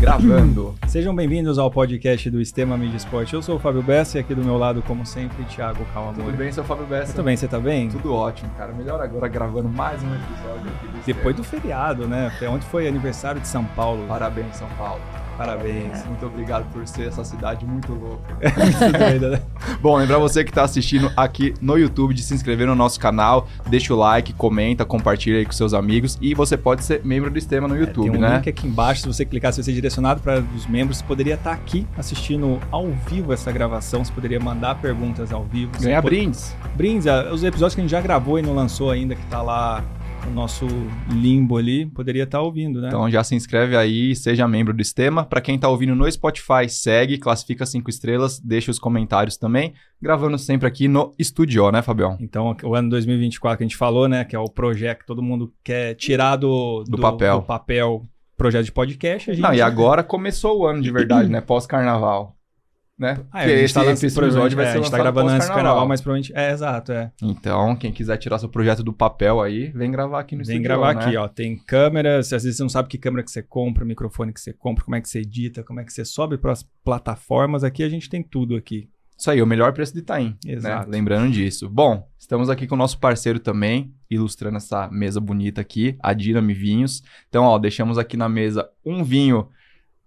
Gravando. Sejam bem-vindos ao podcast do Estema Mídia Esporte. Eu sou o Fábio Bessa e aqui do meu lado, como sempre, Thiago Calamori. Tudo bem, seu Fábio Bessa? Tudo bem, você tá bem? Tudo ótimo, cara. Melhor agora gravando mais um episódio aqui do Depois do feriado, né? Até ontem foi aniversário de São Paulo. Parabéns, São Paulo. Parabéns. Muito obrigado por ser essa cidade muito louca. Muito doido, né? Bom, lembrar você que está assistindo aqui no YouTube de se inscrever no nosso canal, deixa o like, comenta, compartilha aí com seus amigos e você pode ser membro do Estema no YouTube, Tem um né? link aqui embaixo, se você clicar, se você ser direcionado para os membros, você poderia estar aqui assistindo ao vivo essa gravação, você poderia mandar perguntas ao vivo. Ganhar pode- brindes. Brindes, ah, os episódios que a gente já gravou e não lançou ainda, que tá lá no nosso limbo ali, poderia estar ouvindo, né? Então já se inscreve aí, seja membro do Estema. Para quem tá ouvindo no Spotify, segue, classifica cinco estrelas, deixa os comentários também. Gravando sempre aqui no estúdio, né, Fabião? Então, o ano 2024 que a gente falou, né? Que é o projeto que todo mundo quer tirar do, Do papel. do papel projeto de podcast. A gente... Não, e agora começou o ano de verdade, né? Pós-carnaval. Né? Ah, gente esse, tá, esse episódio vai é, ser a gente tá lançado gravando antes do carnaval, mas provavelmente. É, exato, é. Então, quem quiser tirar seu projeto do papel aí, vem gravar aqui no Vem estúdio. gravar né? aqui, ó. Tem câmeras, às vezes você não sabe que câmera que você compra, microfone que você compra, como é que você edita, como é que você sobe para as plataformas. Aqui a gente tem tudo aqui. Isso aí, o melhor preço de Itaim. Exato. Né? Lembrando disso. Bom, estamos aqui com o nosso parceiro também, ilustrando essa mesa bonita aqui, a Dinami Vinhos. Então, ó, deixamos aqui na mesa um vinho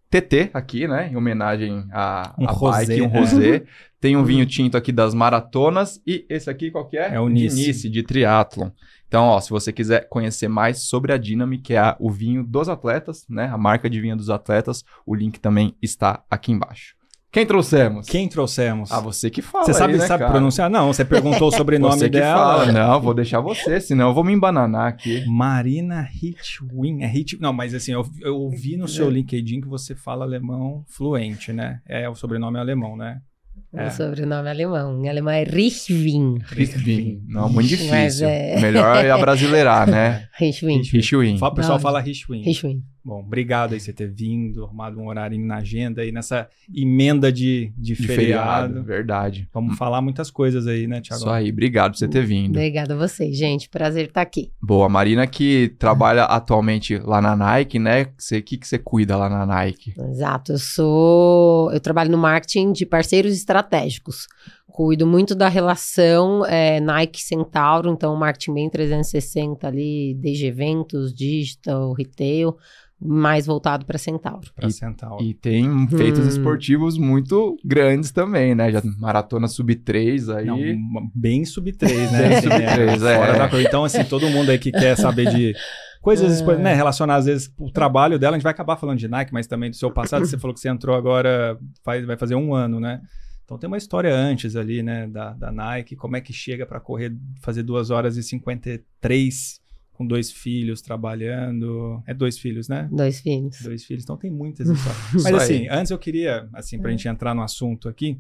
TT aqui, né? Em homenagem a, Um a rosé, bike, um é. rosé. Tem um vinho tinto aqui das maratonas e esse aqui qual que é? É o de Nice. Nice, de triatlon. Então, ó, se você quiser conhecer mais sobre a Dinami, que é o vinho dos atletas, né? A marca de vinho dos atletas, o link também está aqui embaixo. Quem trouxemos? Quem trouxemos? Ah, você que fala você sabe, aí, né, sabe cara? pronunciar? Não, você perguntou o sobrenome Você que dela. fala. Não, vou deixar você, senão eu vou me embananar aqui. Marina Hitwin. É Hit... Não, mas assim, eu, eu ouvi no É. seu LinkedIn que você fala alemão fluente, né? É, o sobrenome é alemão, né? É. O sobrenome é alemão. Em alemão é Richwin. Richwin. Não, muito Mas difícil. é- Melhor é abrasileirar, né? Richwin. Richwin. O pessoal Não. fala Richwin. Richwin. Bom, obrigado aí você ter vindo, arrumado um horário na agenda aí, nessa emenda de, de, De feriado. feriado, verdade. Vamos falar muitas coisas aí, né, Thiago? Isso aí, obrigado por você ter vindo. Obrigada a vocês, gente. Prazer estar aqui. Boa, Marina que trabalha atualmente lá na Nike, né? O que, que você cuida lá na Nike? Exato. Eu sou. Eu trabalho no marketing de parceiros estratégicos. Cuido muito da relação é, Nike Centauro, então marketing bem 360 ali, desde eventos, digital, retail, mais voltado para Centauro. Pra E- Centauro. E tem feitos Hum. esportivos muito grandes também, né? Já maratona sub 3 aí. Não, bem sub 3, né? Bem Assim, sub três, é. Fora da coisa. Então, assim, todo mundo aí que quer saber de coisas espo- né, relacionadas, às vezes, o trabalho dela, a gente vai acabar falando de Nike, mas também do seu passado. Você falou que você entrou agora, faz, vai fazer um ano, né? Então tem uma história antes ali, né, da, da Nike, como é que chega para correr, fazer 2 horas e 53 com dois filhos trabalhando. É dois filhos, né? Dois filhos. Dois filhos, então tem muitas histórias. Mas assim, antes eu queria, assim, pra gente entrar no assunto aqui,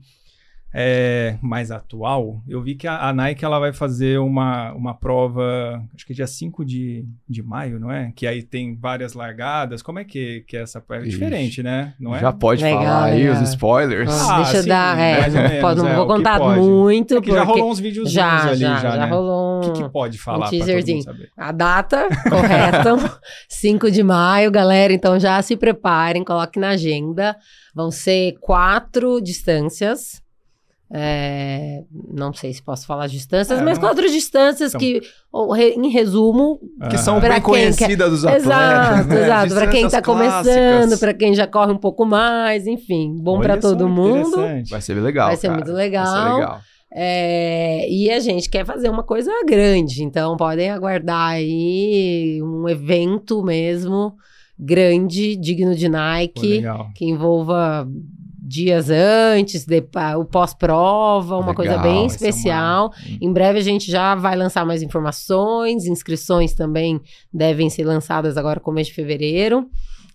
é, mais atual, eu vi que a, a Nike ela vai fazer uma, uma prova, acho que dia 5 de, de maio, não é? Que aí tem várias largadas. Como é que, que é essa prova? É Ixi. diferente, né? Não é? Já pode Legal, falar aí legal. os spoilers. Ah, Ah, Deixa eu sim, dar. É, menos, pode- não é, vou contar pode. muito, É que já porque rolou uns videozinhos já, ali, já, já, já né? rolou O um, que, que pode falar pra todo teaserzinho. mundo saber? a data correta, 5 de maio, galera. Então já se preparem, coloquem na agenda. Vão ser quatro distâncias. É, não sei se posso falar as distâncias, É, mas não- quatro distâncias Então- que, ou, re- em resumo, Que são bem quem conhecidas dos atletas. exato, né? exato, para quem tá Distâncias começando, para quem já corre um pouco mais, enfim, bom para todo mundo. Vai ser legal. Vai ser cara. muito Vai legal. ser legal. É, e a gente quer fazer uma coisa grande, então podem aguardar aí um evento mesmo grande, digno de Pô, Nike, legal. que envolva dias antes, de- o pós-prova, uma Legal, coisa bem especial. Em breve a gente já vai lançar mais informações, inscrições também devem ser lançadas agora começo de fevereiro,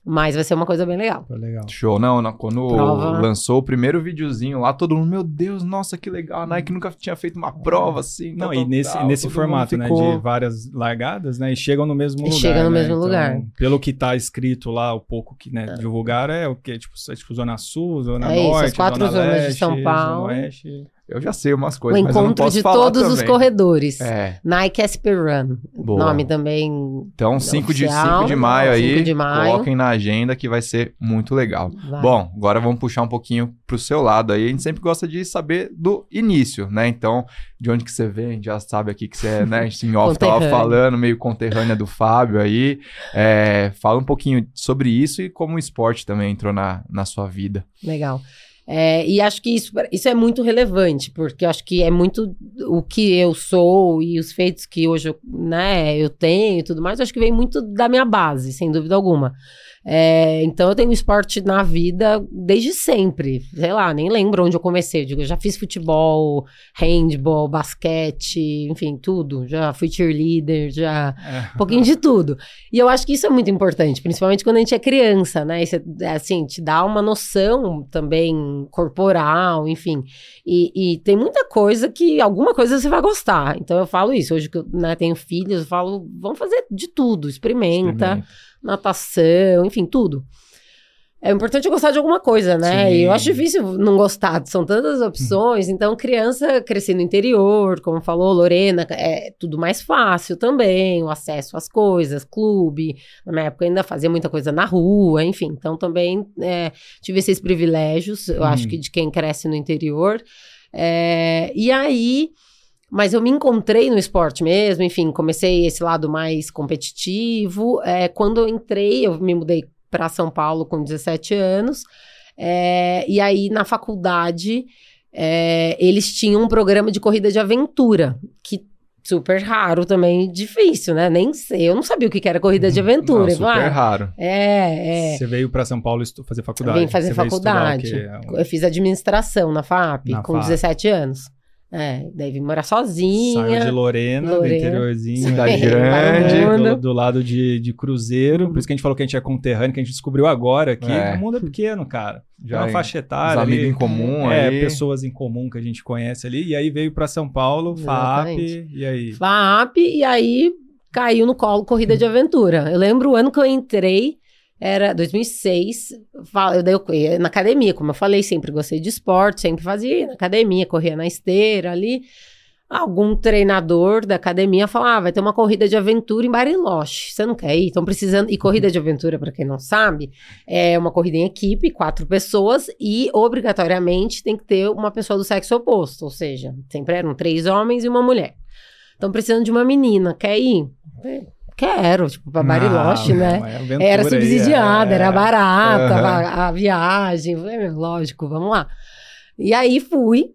mas vai ser uma coisa bem legal. Pô, legal. Show, não, não, quando Prova. lançou o primeiro videozinho lá, todo mundo, meu Deus, nossa, que legal, a Nike nunca tinha feito uma prova assim. Não, tal, e nesse, tal, nesse formato, né, ficou- de várias largadas, né, e chegam no mesmo E lugar. chega no né? mesmo Então, lugar. Pelo que tá escrito lá, o pouco que, né, divulgaram é o que, tipo, é, tipo, Zona Sul, Zona É isso, Norte, as quatro Zona zonas de Leste, São Zona Paulo. Oeste. Eu já sei umas O coisas, não encontro de todos os também. corredores. É, Nike SP Run. Boa. Nome também. então 5 de, Oficial, 5 de maio não, aí, 5 de maio. coloquem na agenda que vai ser muito legal. vai. Bom, agora vamos puxar um pouquinho pro seu lado aí. A gente sempre gosta de saber do início, né? Então, de onde que você vem, a gente já sabe aqui que você é, né? A gente em off tava Conterrânea. falando, meio conterrânea do Fábio aí. É, fala um pouquinho sobre isso e como o esporte também entrou na, na sua vida. Legal. É, e acho que isso, isso é muito relevante, porque acho que é muito o que eu sou e os feitos que hoje eu, né, eu tenho e tudo mais, acho que vem muito da minha base, sem dúvida alguma. É, então eu tenho esporte na vida desde sempre. Sei lá, nem lembro onde eu comecei. Eu digo, eu já fiz futebol, handball, basquete, enfim, tudo. Já fui cheerleader, já É. um pouquinho de tudo. E eu acho que isso é muito importante, principalmente quando a gente é criança, né? Isso, é, assim, te dá uma noção também corporal, enfim. E, e tem muita coisa que, alguma coisa você vai gostar. Então eu falo isso. Hoje que eu né, tenho filhos, eu falo, vamos fazer de tudo. Experimenta, natação, enfim, tudo. É importante gostar de alguma coisa, né? Sim. E eu acho difícil não gostar, são tantas opções. Então, criança crescer no interior, como falou Lorena, é tudo mais fácil também, o acesso às coisas, clube. Na minha época ainda fazia muita coisa na rua, enfim. Então, também é, tive esses privilégios, eu Hum. acho que de quem cresce no interior. É, e aí. Mas eu me encontrei no esporte mesmo, enfim, comecei esse lado mais competitivo. É, quando eu entrei, eu me mudei para São Paulo com 17 anos. é, e aí, na faculdade, é, eles tinham um programa de corrida de aventura, que super raro também, difícil, né? Nem sei, eu não sabia o que era corrida de aventura. Não, super raro. é, é. Você veio para São Paulo fazer faculdade. Vim fazer Você faculdade. quê? Eu fiz administração na FAP Na com FAP. 17 anos. É, daí vim morar sozinha. Saiu de Lorena, do Lorena. interiorzinho. Cidade grande. Do, do lado de, de Cruzeiro. Por isso que a gente falou que a gente é conterrâneo, que a gente descobriu agora que É. o mundo é pequeno, cara. Já é uma em- faixa Os etária amigos ali. em comum É, aí. pessoas em comum que a gente conhece ali. E aí veio pra São Paulo, FAP, Exatamente. e aí? FAP, e aí caiu no colo Corrida de Aventura. Eu lembro o ano que eu entrei, era 2006, fa- eu, daí eu na academia, como eu falei, sempre gostei de esporte, sempre fazia ia na academia, corria na esteira ali. Algum treinador da academia falava, ah, vai ter uma corrida de aventura em Bariloche, você não quer ir? Estão precisando... E corrida de aventura, para quem não sabe, é uma corrida em equipe, quatro pessoas, e obrigatoriamente tem que ter uma pessoa do sexo oposto, ou seja, sempre eram três homens e uma mulher. Estão precisando de uma menina, quer ir? É, Quero, tipo, pra Bariloche, Ah, né? é Era subsidiada, é. era barata Aham. a, a viagem. Falei, meu, lógico, vamos lá. E aí fui.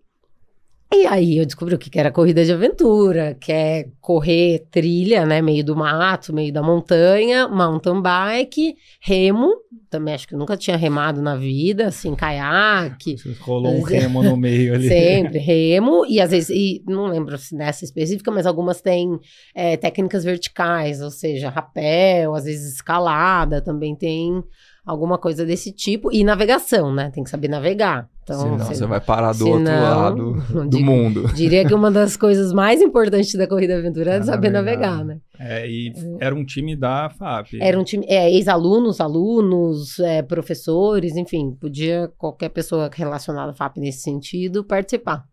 E aí eu descobri o que era corrida de aventura, que é correr trilha, né? Meio do mato, meio da montanha, mountain bike, remo. Também acho que nunca tinha remado na vida, assim, caiaque. Rolou um remo no meio ali. Sempre, remo, e às vezes, e não lembro se nessa específica, mas algumas têm é, técnicas verticais, ou seja, rapel, às vezes escalada, também tem alguma coisa desse tipo, e navegação, né? Tem que saber navegar. Então, Senão você- você vai parar do senão- outro lado do digo- mundo. diria que uma das coisas mais importantes da corrida aventura é É saber navegar. navegar, né? É, e era um time da FAP. Era um time, é, ex-alunos, alunos, é, professores, enfim, podia qualquer pessoa relacionada à FAP nesse sentido participar.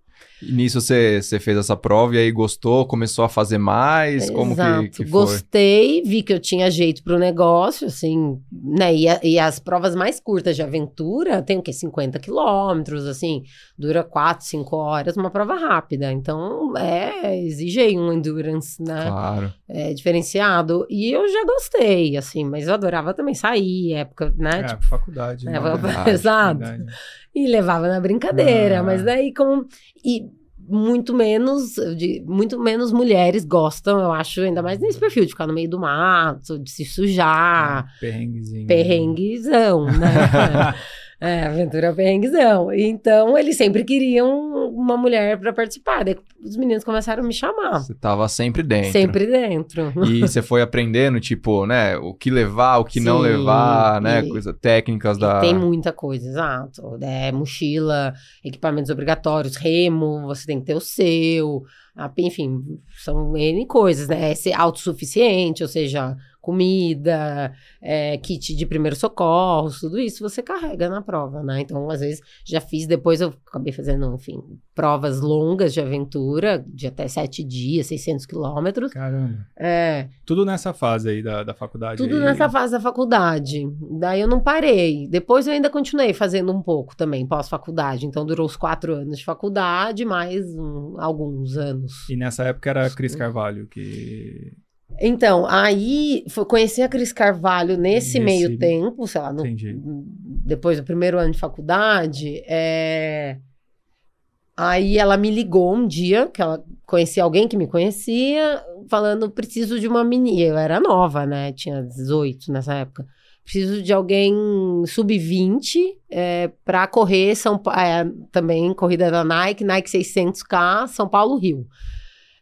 E nisso você, você fez essa prova e aí gostou, começou a fazer mais? Como que, Exato. que foi? Gostei, vi que eu tinha jeito pro negócio, assim, né? E, a- e as provas mais curtas de aventura tem o quê? 50 quilômetros, assim, dura 4, 5 horas, uma prova rápida. Então, é, exige aí um endurance, né? Claro. É, diferenciado. E eu já gostei, assim, mas eu adorava também sair, época, né? É, tipo, faculdade. é, né? verdade, exato. Verdade. E levava na brincadeira, Ah. mas daí com e muito menos de, muito menos mulheres gostam, eu acho, ainda mais nesse perfil de ficar no meio do mato, de se sujar, Perrenguezinho. perrenguezão, né? é, aventura perrenguezão. Então, eles sempre queriam uma mulher para participar. Daí os meninos começaram a me chamar. Você tava sempre dentro. Sempre dentro. E você foi aprendendo, tipo, né, o que levar, o que não Sim, levar, né, e- coisa, técnicas da... Tem muita coisa, exato. É, mochila, equipamentos obrigatórios, remo, você tem que ter o seu. Enfim, são N coisas, né? É ser autossuficiente, ou seja, comida, é, kit de primeiros socorros, tudo isso você carrega na prova, né? Então, às vezes, já fiz, depois eu acabei fazendo, enfim, provas longas de aventura, de até sete dias, 600 quilômetros. Caramba. É, Tudo nessa fase aí da, da faculdade. tudo aí. nessa fase da faculdade. Daí eu não parei. Depois eu ainda continuei fazendo um pouco também, pós-faculdade. Então durou os quatro anos de faculdade, mais um- alguns anos. E nessa época era a Cris Carvalho, que. Então, aí foi conhecer a Cris Carvalho nesse, Nesse- meio tempo, sei lá, no- depois do primeiro ano de faculdade. é, Aí ela me ligou um dia, que ela conhecia alguém que me conhecia, falando: preciso de uma menina. Eu era nova, né? Tinha 18 nessa época. Preciso de alguém sub-20 é, para correr São é, também corrida da Nike, Nike 600K, São Paulo Rio.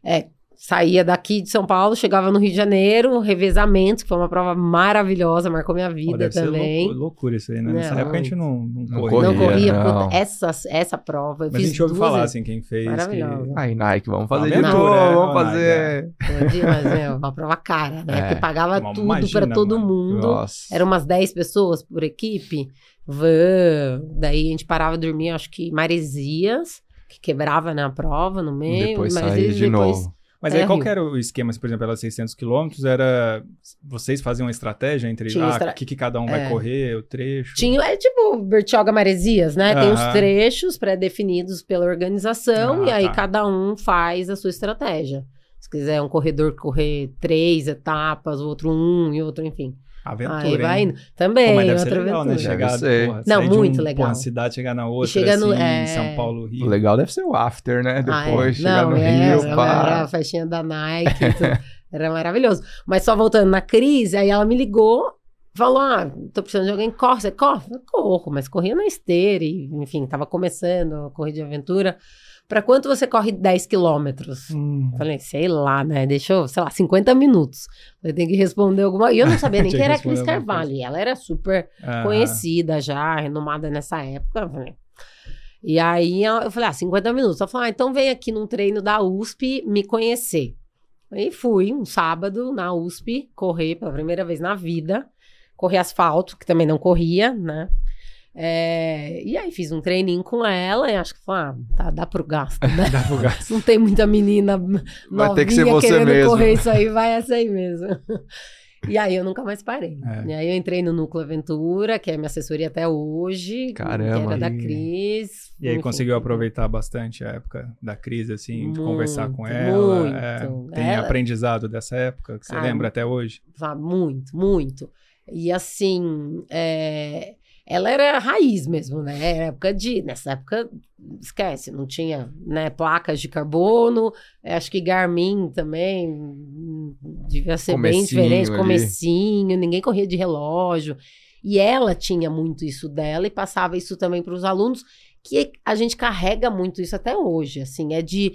É, saía daqui de São Paulo, chegava no Rio de Janeiro, revezamento, que foi uma prova maravilhosa, marcou minha Pô, vida deve ser também. loucura, loucura isso aí, né? Nessa Não. época a gente não, não, Não corria. Não corria, não. puta, essa, essa prova. Eu Mas a gente ouve falar, assim, quem fez. Maravilhosa. Que... Aí, Nike, vamos fazer de novo, né, vamos Nike, fazer. Entendi, mas é uma prova cara, né? É. Porque pagava tudo pra todo mano. mundo. Nossa. Eram umas 10 pessoas por equipe. Van. Daí a gente parava dormir, acho que Maresias, que quebrava na prova no meio. Depois Maresias, sair de depois- novo. Mas É, aí qual que era o esquema, por exemplo, pelas 600 quilômetros? Era... Vocês faziam uma estratégia entre Tinha ah, estra- o que, que cada um vai É. correr, o trecho? Tinha, é tipo Bertioga Maresias, né? Tem os trechos pré-definidos pela organização Ah, e aí tá. cada um faz a sua estratégia. Se quiser um corredor correr três etapas, o outro um e outro, enfim. Aventura, aí vai indo. Também, Pô, mas deve ser outra legal, né? aventura. Chegar, Deve ser. porra, Não, sair de muito um, legal. Porra, cidade, chegar na outra, chega no- assim, é. São Paulo, Rio. O legal deve ser o after, né? Ah, é. Depois, chegar Não, no é, Rio, pá. a festinha da Nike, tudo. era maravilhoso. Mas só voltando na crise, aí ela me ligou, falou: Ah, tô precisando de alguém que corre. Você corre? Eu corro, mas corria na esteira, e, enfim, tava começando a corrida de aventura. Pra quanto você corre 10 quilômetros? Hum. Falei, sei lá, né? Deixou, sei lá, 50 minutos. Eu tenho que responder alguma. E eu não sabia nem quem que era a Cris Carvalho. E ela era super Ah, conhecida já, renomada nessa época. falei. E aí eu falei, ah, 50 minutos. Ela falou, ah, então vem aqui num treino da USP me conhecer. Aí fui um sábado na USP correr pela primeira vez na vida. Correr asfalto, que também não corria, né? É, e aí fiz um treininho com ela e acho que falei, ah, tá, dá pro gasto, né? Dá pro gasto. Não tem muita menina Vai ter que ser novinha você querendo mesmo. correr isso aí, vai essa aí mesmo. E aí eu nunca mais parei. É. E aí eu entrei no Núcleo Aventura, que é a minha assessoria até hoje. Caramba. Que era da E- Cris. E aí enfim. conseguiu aproveitar bastante a época da crise, assim, de conversar com Muito, ela. muito. é, tem Ela- aprendizado dessa época que você Ah, lembra até hoje? Sabe, muito, muito. E assim, é, ela era raiz mesmo, né? Era época de. Nessa época, esquece, não tinha né, placas de carbono. é, Acho que Garmin também hum, devia ser bem Comecinho diferente, ali. comecinho, ninguém corria de relógio. E ela tinha muito isso dela e passava isso também para os alunos, que a gente carrega muito isso até hoje, assim, é de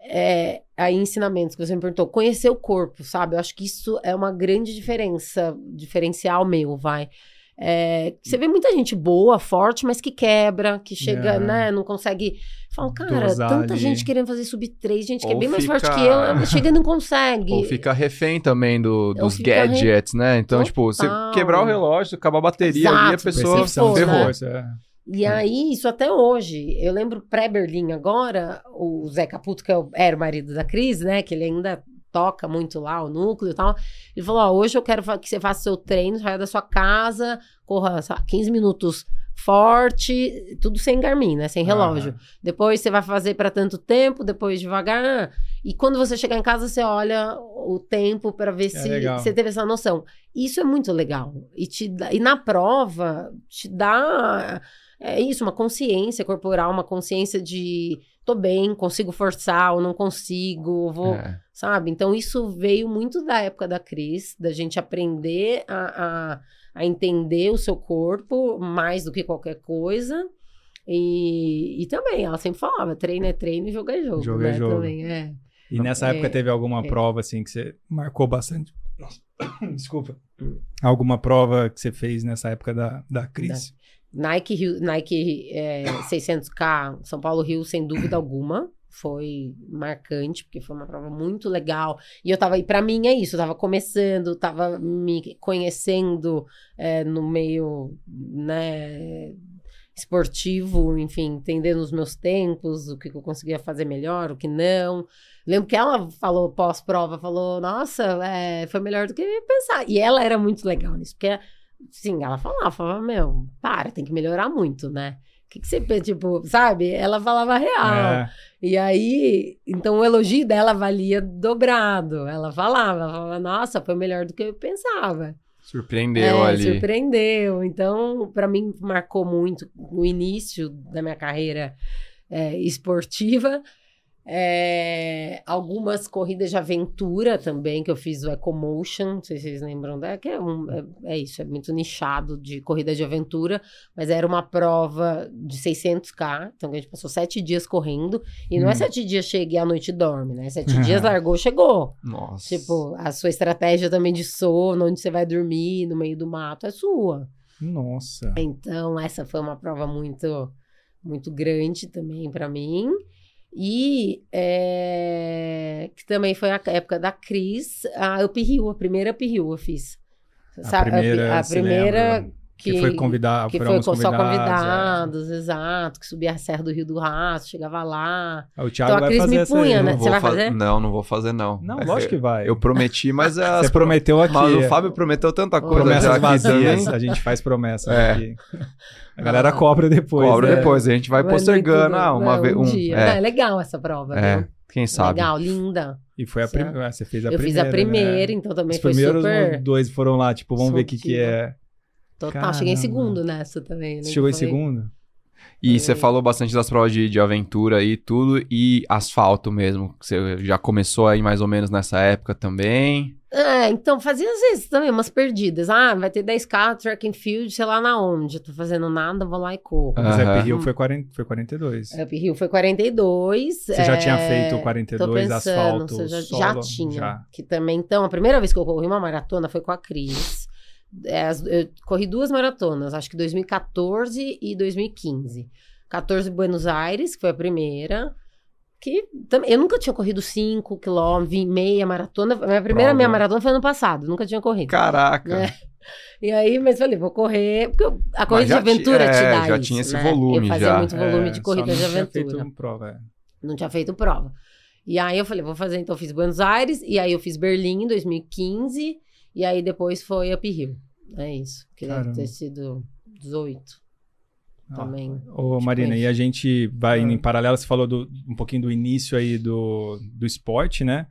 é, aí ensinamentos que você me perguntou, conhecer o corpo, sabe? Eu acho que isso é uma grande diferença, diferencial meu, vai. É, você vê muita gente boa, forte, mas que quebra, que chega, É. né, não consegue. Fala, cara, Dosar tanta ali. gente querendo fazer sub 3, gente que é Ou bem mais fica- forte que eu, chega e não consegue. Ou fica refém também do, dos fica re- gadgets, né? Então, tipo, você Total. quebrar o relógio, acabar a bateria ali, a Exato, pessoa ferrou, né? força. é. E aí, isso até hoje. Eu lembro pré-Berlim agora, o Zé Caputo, que é era o marido da Cris, né? Que ele ainda toca muito lá, o núcleo e tal. Ele falou: ó, hoje eu quero que você faça seu treino, saia da sua casa, corra lá, 15 minutos forte, tudo sem Garmin, né? Sem relógio. Aham. Depois você vai fazer para tanto tempo, depois devagar. E quando você chegar em casa, você olha o tempo para ver se legal. você teve essa noção. Isso é muito legal. E, te e na prova, te dá. É isso, uma consciência corporal, uma consciência de tô bem, consigo forçar ou não consigo, vou. É. Sabe? Então, isso veio muito da época da Cris, da gente aprender a, a, a entender o seu corpo mais do que qualquer coisa. E, e também, ela sempre falava: treino é treino e jogo é jogo. Jogo é né? jogo. Também, é. E nessa É, época teve alguma é. prova, assim, que você marcou bastante? Nossa. Desculpa. Alguma prova que você fez nessa época da, da crise? Nike, Rio- Nike é, 600K, São Paulo Rio, sem dúvida alguma. foi marcante, porque foi uma prova muito legal. E eu tava, e pra mim é isso, eu tava começando, tava me conhecendo é, no meio, né, esportivo, enfim, entendendo os meus tempos, o que eu conseguia fazer melhor, o que não. Lembro que ela falou pós-prova, falou, nossa, é, foi melhor do que pensar. E ela era muito legal nisso, porque, sim, ela falava, falava, meu, para, tem que melhorar muito, né? O que, que você pensa? Tipo, sabe? Ela falava real. É. E aí, então o elogio dela valia dobrado. Ela falava, ela falava, nossa, foi melhor do que eu pensava. Surpreendeu é, ali. surpreendeu. Então, para mim, marcou muito o início da minha carreira é, esportiva. É, algumas corridas de aventura também, que eu fiz o Ecomotion, não sei se vocês lembram da, que é, um, é, é isso, é muito nichado de corrida de aventura, mas era uma prova de 600k, então a gente passou sete dias correndo, e não é Hum. sete dias chega e à noite dorme, né? Sete dias largou, chegou. Nossa. Tipo, a sua estratégia também de sono, onde você vai dormir, no meio do mato, é sua. Nossa. Então, essa foi uma prova muito, muito grande também para mim. E é, que também foi a época da Cris, a Up Hill, a primeira Up Hill eu fiz. A Sabe, primeira, a primera lembra? Que, foi convidar, que foi os com só convidados, convidados, exato, que subia a Serra do Rio do Rastro, chegava lá. é. O Thiago Então a vai Cris fazer me punha, né? Não Você vai fa- fazer? Não, não vou fazer, não. Não, É, lógico que vai. Eu prometi, mas as Você prometeu aqui. Mas o Fábio prometeu tanta coisa Promessas vazias, a gente faz promessas É. aqui. A galera cobra depois. Cobra né? depois, a gente vai Mas postergando. tudo, Ah, uma não, vez. um Um, dia. Não, é, é legal essa prova, é, viu? quem sabe. Legal, linda. E foi a Certo. primeira. Você fez a eu primeira. fiz a primeira, né? então também Os foi primeiros super dois foram lá, tipo, vamos ver o que, que é. Total. Cheguei em Caramba. segundo nessa também. Né? Chegou em foi- segundo? E você Foi. falou bastante das provas de, de aventura e tudo, e asfalto mesmo. Você já começou aí mais ou menos nessa época também. É, então fazia às vezes também umas perdidas. Ah, vai ter 10k, track and field, sei lá na onde. Eu tô fazendo nada, vou lá e corro. Mas. Up Hill foi, 40, foi 42. Up Hill foi 42. Você já é, tinha feito tô 42 pensando, asfalto já, solo? já tinha. Já. Que também, então, a primeira vez que eu corri uma maratona foi com a Cris. É, eu corri duas maratonas, acho que 2014 e 2015. 14 Buenos Aires, que foi a primeira. Que também, eu nunca tinha corrido 5 quilômetros, meia maratona. Minha primeira Prova. meia maratona foi ano passado, nunca tinha corrido. Caraca. É. E aí, mas falei, vou correr. Porque a corrida de aventura é, te dá já isso, tinha esse né? volume Eu fazia já. muito volume É, de corrida não de tinha aventura feito uma prova, é. não tinha feito prova. E aí eu falei, vou fazer, então eu fiz Buenos Aires, e aí eu fiz Berlim em 2015, e aí depois foi Up Hill. É isso, que deve ter sido 18 Ah, também. Ô, Tipo Marina, isso. e a gente vai indo Ah. em paralelo, você falou do- um pouquinho do início aí do, do esporte, né?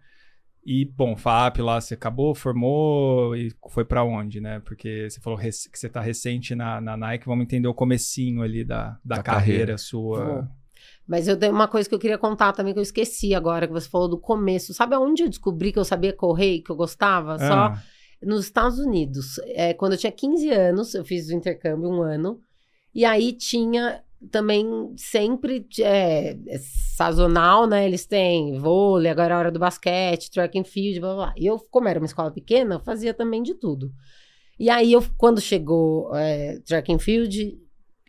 E, bom, FAP lá, você acabou, formou e foi pra onde, né? Porque você falou que você tá recente na, na Nike, vamos entender o comecinho ali da, da, Da carreira, carreira. sua. Mas eu tenho uma coisa que eu queria contar também que eu esqueci agora, que você falou do começo. Sabe aonde eu descobri que eu sabia correr e que eu gostava? Só Ah, nos Estados Unidos. É, quando eu tinha 15 anos, eu fiz o intercâmbio um ano. E aí tinha também sempre é, é sazonal, né? Eles têm vôlei, agora é a hora do basquete, track and field, blá blá. E eu, como era uma escola pequena, eu fazia também de tudo. E aí, eu, quando chegou é, track and field,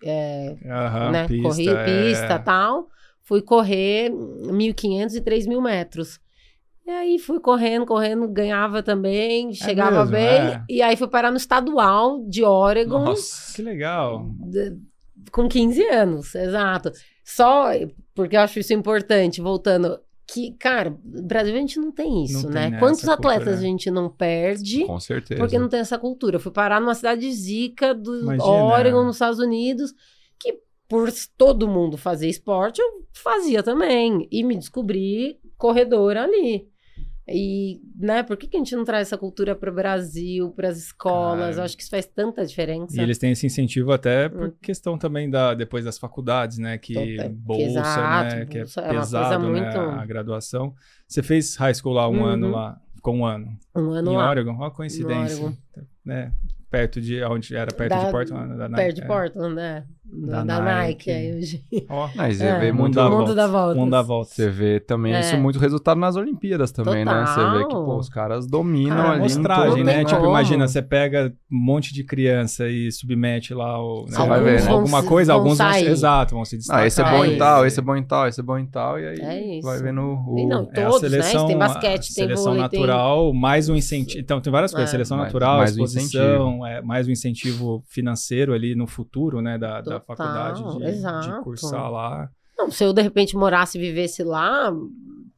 é, aham, né? pista, Corri é. pista e tal. Fui correr 1.500 e 3.000 metros. E aí fui correndo, correndo, ganhava também, chegava mesmo, bem. é. E aí fui parar no estadual de Oregon Nossa. Que legal. com 15 anos, exato. Só porque eu acho isso importante, voltando. Que, cara, no Brasil a gente não tem isso, Não né? tem, né, Quantos atletas cultura. a gente não perde Com certeza. porque não tem essa cultura. Eu fui parar numa cidade zica do Imagina. Oregon, nos Estados Unidos, que por todo mundo fazer esporte, eu fazia também. E me descobri corredora ali. E, né, por que, que a gente não traz essa cultura para o Brasil, para as escolas? Cara. Eu acho que isso faz tanta diferença. E eles têm esse incentivo até por Hum. questão também da depois das faculdades, né? Que Total. bolsa, Exato, né? Que é bolsa é uma coisa pesado, né? muito- A graduação. Você fez high school lá um Uhum. ano lá, ficou um ano. Um ano em lá, Oregon, ó a coincidência. Né? Perto de onde era perto Da- de Portland, da perto de é. Portland, né? Da, Da Nike. Nike. aí hoje. E você É, vê mundo muito. mundo dá voltas. mundo dá volta. Você vê também É. isso muito resultado nas Olimpíadas também, né? Você vê que, pô, os caras dominam Ah, ali. em Amostragem, todo- né? Tipo, como. imagina, você pega um monte de criança e submete lá o, né, ver, né? alguma Vão coisa, se- alguns vão vão se, sair. exato, vão se Ah, destacar. esse é bom É em tal, esse é bom em tal, esse é bom em tal, e aí É vai vendo o. E não, É a todos, né? seleção, Tem basquete, a tem seleção vôlei, tem- natural, mais um incentivo. Então, tem várias coisas. É. Seleção natural, mais um exposição, é, mais um incentivo financeiro ali no futuro, né, da, da Total, faculdade de, de cursar lá. Não, se eu de repente morasse e vivesse lá,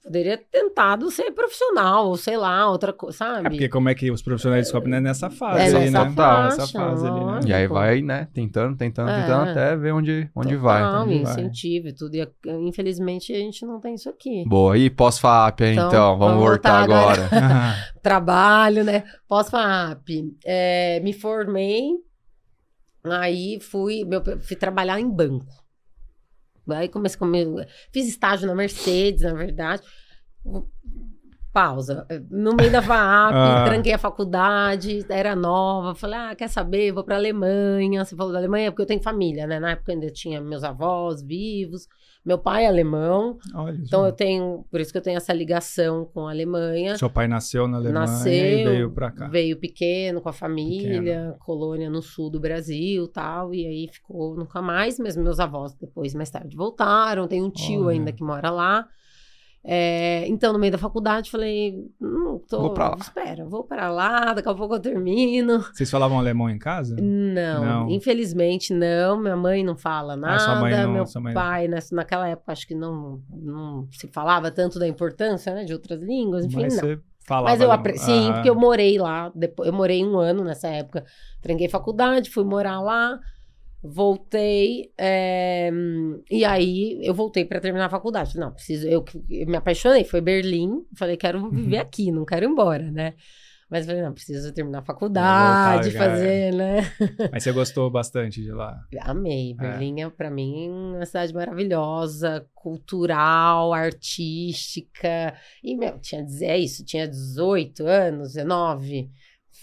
poderia ter tentado ser profissional, ou sei lá, outra coisa, sabe? É porque como é que os profissionais descobrem né, nessa fase É, aí, nessa né? faixa, nessa fase ali, né? E aí vai, né, tentando, tentando, É. tentando, até ver onde, onde Total, vai. vai. incentivo e tudo. E infelizmente a gente não tem isso aqui. Boa, e pós-FAP, aí, então, Então, vamos vamos voltar voltar agora. agora. Trabalho, né? Pós-FAP. É, me formei, aí fui, meu, fui trabalhar em banco. Aí comecei comer, fiz estágio na Mercedes, na verdade. Pausa. No meio da FAP, Ah. tranquei a faculdade, era nova. Falei, ah, quer saber? Vou pra Alemanha. Você falou da Alemanha, porque eu tenho família, né? Na época ainda tinha meus avós vivos. Meu pai é alemão, Olha então eu tenho, por isso que eu tenho essa ligação com a Alemanha. Seu pai nasceu na Alemanha Nasceu, e veio pra cá. Veio pequeno com a família, colônia no sul do Brasil tal, e aí ficou nunca mais, mas meus avós depois, mais tarde, voltaram. Tem um tio Olha. ainda que mora lá. É, então, no meio da faculdade, falei, hum, tô, Vou pra lá. espera, vou para lá, daqui a pouco eu termino. Vocês falavam alemão em casa? Não, Não. infelizmente não. Minha mãe não fala nada. Ah, sua mãe não- meu sua mãe- pai, nessa, naquela época, acho que não, não se falava tanto da importância né, de outras línguas, enfim, Mas não. você falava Mas eu alemão. apre... Sim, Ah, porque eu morei lá. Depois, eu morei um ano nessa época. Tranquei faculdade, fui morar lá, voltei. é, E aí eu voltei para terminar a faculdade. Não, preciso. Eu, eu me apaixonei, foi Berlim. Falei, quero viver Uhum. aqui, não quero ir embora, né? Mas falei, não, preciso terminar a faculdade, voltar, fazer, né? Mas você gostou bastante de lá. Amei. Berlim é, pra mim, uma cidade maravilhosa, cultural, artística. E, meu, tinha, é isso, tinha 18 anos, 19.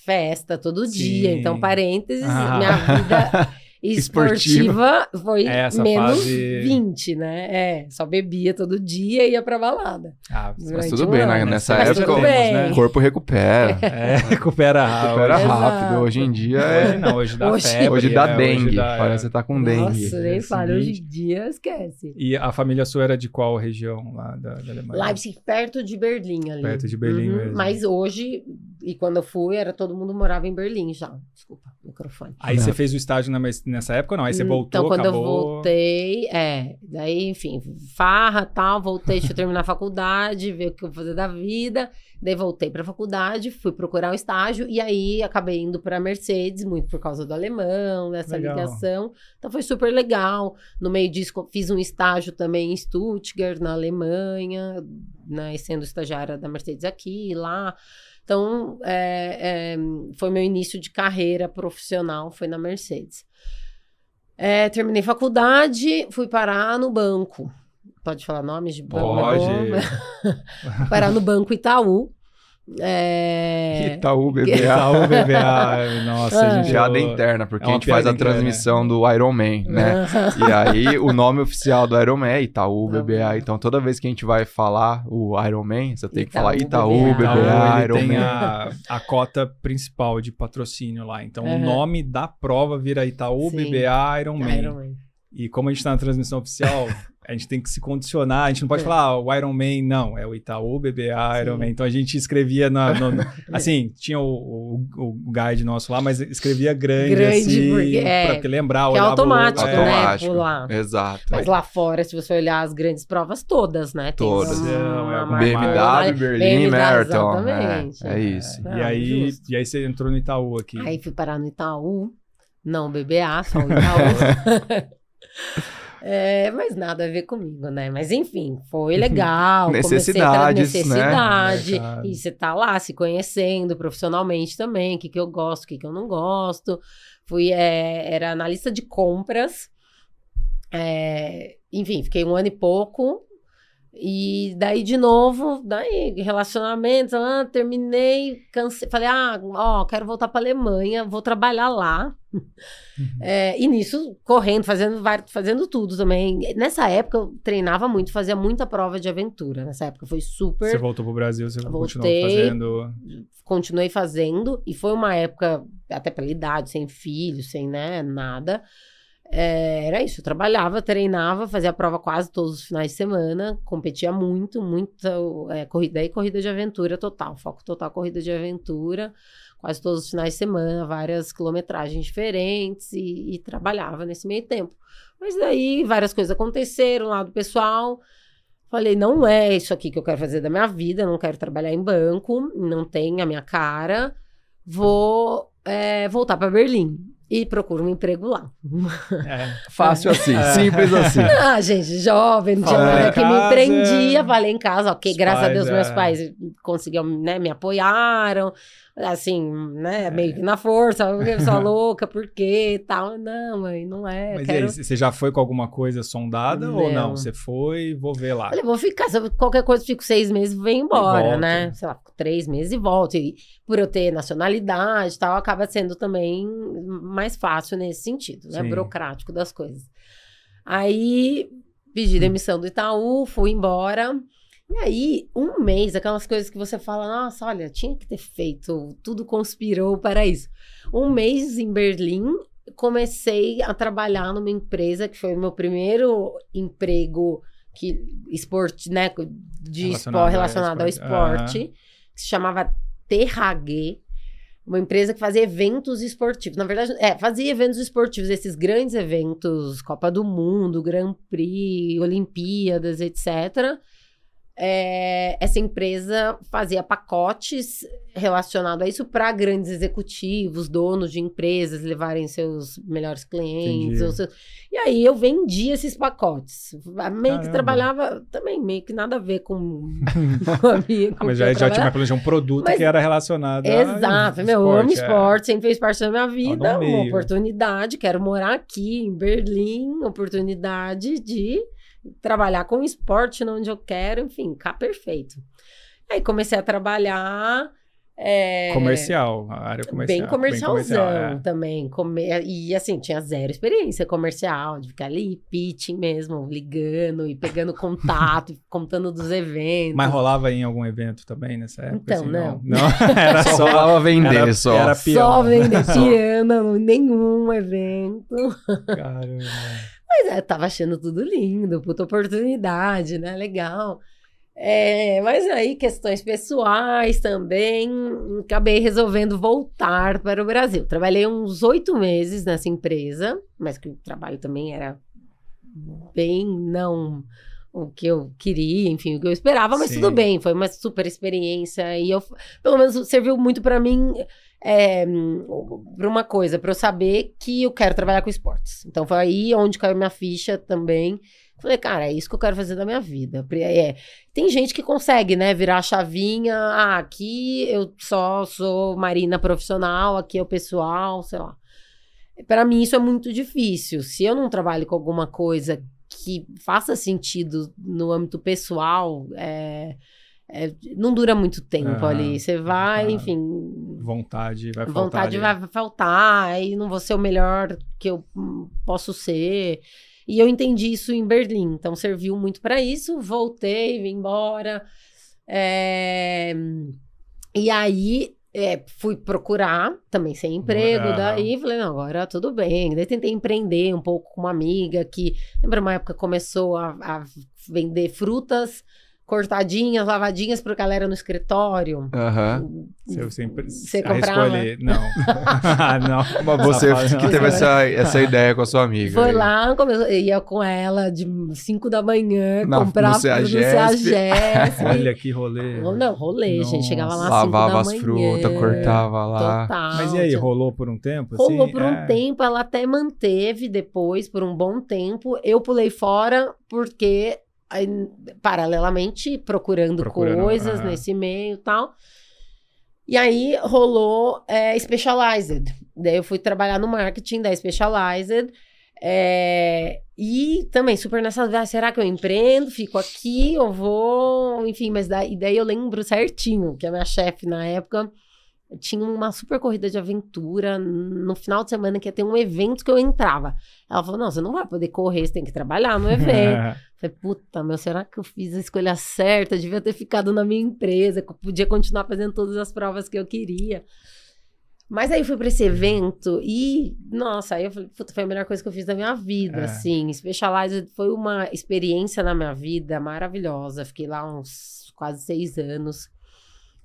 Festa todo dia. Sim. Então, parênteses, Ah. minha vida esportiva foi É, essa menos fase- 20, né? É, só bebia todo dia e ia pra balada. Ah, Mas tudo um bem, ano. né? Nessa Mas época o bem. corpo recupera. é, recupera rápido. Recupera Exato. rápido. Hoje em dia Hoje é. não, hoje dá Hoje- febre. Hoje dá é, dengue. hoje dá- Parece que você tá com dengue. Nossa, nem É falo. Hoje em dia, esquece. E a família sua era de qual região lá da, da Alemanha? Leipzig, perto de Berlim ali. Uhum. Perto de Berlim mesmo. Mas hoje, e quando eu fui, era todo mundo morava em Berlim já. Desculpa, microfone. Aí você fez o estágio na- nessa época ou não? Aí você voltou, Então, quando acabou... eu voltei, é. Daí, enfim, farra tal, voltei, deixa eu terminar a faculdade, ver o que eu vou fazer da vida. Daí voltei pra faculdade, fui procurar um estágio, e aí acabei indo pra Mercedes, muito por causa do alemão, dessa Legal. ligação. Então foi super legal. No meio disso, fiz um estágio também em Stuttgart, na Alemanha, né, sendo estagiária da Mercedes aqui e lá. Então, é, é, foi meu início de carreira profissional, foi na Mercedes. É, terminei faculdade, fui parar no banco. Pode falar nomes de banco? Pode. Parar no Banco Itaú. É... Itaú, BBA. Itaú, BBA, nossa, Ah. a gente... Piada interna, porque É a gente faz a interna, transmissão do Iron Man, né? E aí, o nome oficial do Iron Man é Itaú. BBA. Então, toda vez que a gente vai falar o Iron Man, você tem que Itaú, falar Itaú, BBA. BBA, Itaú, ele Iron tem Man. a, a cota principal de patrocínio lá. Então, o Aham. nome da prova vira Itaú, Sim. BBA, Iron Man. Iron Man. E como a gente tá na transmissão oficial, a gente tem que se condicionar. A gente não pode É. falar ah, o Iron Man, não. É o Itaú, BBA, Iron Sim. Man. Então, a gente escrevia na... no- no- assim, tinha o, o, o guide nosso lá, mas escrevia grande, Grande, assim, porque- é, pra lembrar, Que é olhava o- automático, é. né? Automático. Pular. Exato. Mas lá fora, se você olhar as grandes provas, todas, né? Tem Todas. uma- Não, é uma BMW, Berlim, BMW, Marathon. exatamente. É, é isso. E aí, justo. e aí você entrou no Itaú aqui. Aí fui parar no Itaú, não BBA, só o Itaú. É, mas nada a ver comigo, né? Mas enfim, foi legal. Necessidades, né? necessidade. Mercado. E você tá lá se conhecendo profissionalmente também, o que, que eu gosto, o que, que eu não gosto. Fui, é, era analista de compras. É, enfim, fiquei um ano e pouco. E daí, de novo, daí, relacionamentos, ah, terminei, cansei, falei, ah, ó, quero voltar pra Alemanha, vou trabalhar lá. Uhum. É, e nisso, correndo, fazendo, fazendo tudo também. Nessa época, eu treinava muito, fazia muita prova de aventura. Nessa época foi super. Você voltou pro Brasil, você Voltei, continuou fazendo. Continuei fazendo, e foi uma época, até pela idade, sem filho, sem né, nada. É, era isso, eu trabalhava, treinava, fazia a prova quase todos os finais de semana, competia muito, muita é, corrida e corrida de aventura total, foco total corrida de aventura, quase todos os finais de semana, várias quilometragens diferentes e, e trabalhava nesse meio tempo. Mas daí várias coisas aconteceram lá do pessoal. Falei, não é isso aqui que eu quero fazer da minha vida, não quero trabalhar em banco, não tem a minha cara. Vou é, voltar para Berlim e procuro um emprego lá. É. Fácil assim, é. simples assim. Ah, gente, jovem, não tinha que me prendia, falei em casa, ok, Os graças pais, a Deus meus é. pais conseguiram, né, me apoiaram, assim, né, meio que na força, eu sou louca, por quê, tal, não, mãe, não é. Mas quero... aí, você já foi com alguma coisa sondada não. ou não? Você foi, vou ver lá. Olha, vou ficar, qualquer coisa, fico seis meses, vem embora, né, sei lá, três meses e volto, e por eu ter nacionalidade e tal, acaba sendo também mais fácil nesse sentido, né, Sim. burocrático das coisas. Aí, pedi demissão do Itaú, fui embora, e aí, um mês, aquelas coisas que você fala, nossa, olha, tinha que ter feito, tudo conspirou para isso. Um mês em Berlim, comecei a trabalhar numa empresa que foi o meu primeiro emprego que esporte, né, de relacionado, relacionado ao esporte, uhum. que se chamava THG, uma empresa que fazia eventos esportivos. Na verdade, é, fazia eventos esportivos, esses grandes eventos, Copa do Mundo, Grand Prix, Olimpíadas, etc é, essa empresa fazia pacotes relacionados a isso para grandes executivos, donos de empresas levarem seus melhores clientes. Seus... E aí eu vendia esses pacotes. Meio Caramba. que trabalhava também, meio que nada a ver com, com a minha. Com mas já, já tinha planejado um produto mas, que era relacionado Exato, meu, eu amo é. esporte, sempre fez parte da minha vida. Uma oportunidade, quero morar aqui em Berlim, oportunidade de trabalhar com esporte onde eu quero, enfim, cá perfeito. Aí comecei a trabalhar. É, comercial, a área comercial. Bem comercialzão bem comercial, é. também. Come... E assim, tinha zero experiência comercial, de ficar ali pitching mesmo, ligando e pegando contato, contando dos eventos. Mas rolava em algum evento também nessa época? Então, assim, não. Não, não era só, só rolava vender, era, só. Era Só vender piano, nenhum evento. Caramba. Mas é, tava achando tudo lindo, puta oportunidade, né? Legal. É, mas aí, questões pessoais também, acabei resolvendo voltar para o Brasil. Trabalhei uns oito meses nessa empresa, mas que o trabalho também era bem não o que eu queria, enfim, o que eu esperava, mas Sim. tudo bem, foi uma super experiência e eu, pelo menos, serviu muito para mim é, para uma coisa, para eu saber que eu quero trabalhar com esportes. Então foi aí onde caiu minha ficha também. Falei, cara, é isso que eu quero fazer da minha vida. É, tem gente que consegue, né, virar a chavinha. Ah, aqui eu só sou marina profissional, aqui é o pessoal, sei lá. Para mim isso é muito difícil. Se eu não trabalho com alguma coisa que faça sentido no âmbito pessoal, é, é, não dura muito tempo ali. Você vai, enfim. Vontade vai faltar. Vontade ali. vai faltar, aí não vou ser o melhor que eu posso ser. E eu entendi isso em Berlim, então serviu muito para isso. Voltei, vim embora. É... E aí é, fui procurar, também sem emprego, uhum. daí falei, não, agora tudo bem. Daí tentei empreender um pouco com uma amiga que, lembra uma época começou a, a vender frutas cortadinhas, lavadinhas para galera no escritório. Aham. Uhum. Você sempre você comprava? Escolher. Não. não. Mas você que teve essa, essa ideia com a sua amiga. Foi aí. lá, começou, ia com ela de 5 da manhã, Na, comprar no CEAGESP. Olha que rolê. Não, rolê, Nossa. gente. Chegava lá Lavava as frutas, cortava lá. Total. Mas e aí, rolou por um tempo? Rolou assim? por é... um tempo, ela até manteve depois, por um bom tempo. Eu pulei fora porque aí, paralelamente procurando, procurando coisas nesse meio e tal. E aí rolou é, Specialized. Daí eu fui trabalhar no marketing da Specialized. É, e também super nessa ah, será que eu empreendo, fico aqui, eu vou, enfim, mas daí, daí eu lembro certinho que a minha chefe na época tinha uma super corrida de aventura no final de semana que ia ter um evento que eu entrava. Ela falou: Não, você não vai poder correr, você tem que trabalhar no evento. Falei, puta, meu, será que eu fiz a escolha certa? devia ter ficado na minha empresa, eu podia continuar fazendo todas as provas que eu queria. Mas aí eu fui para esse evento e, nossa, aí eu falei, puta, foi a melhor coisa que eu fiz da minha vida, é. assim. Specialized foi uma experiência na minha vida maravilhosa. Fiquei lá uns quase seis anos.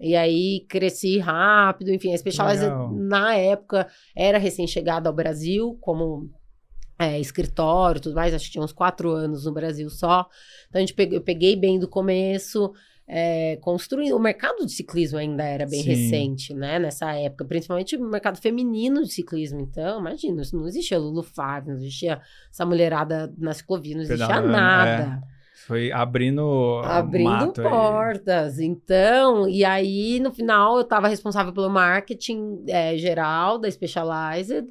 E aí cresci rápido, enfim, a Specialized Legal. na época era recém-chegada ao Brasil, como é, escritório e tudo mais, acho que tinha uns quatro anos no Brasil só. Então a gente peguei, eu peguei bem do começo, é, construindo. O mercado de ciclismo ainda era bem Sim. recente, né? Nessa época, principalmente o mercado feminino de ciclismo. Então, imagina, não existia Lulu Fábio, não existia essa mulherada na ciclovia, não existia Pedalando, nada. É. Foi abrindo abrindo portas. Aí. Então, e aí no final eu estava responsável pelo marketing é, geral da Specialized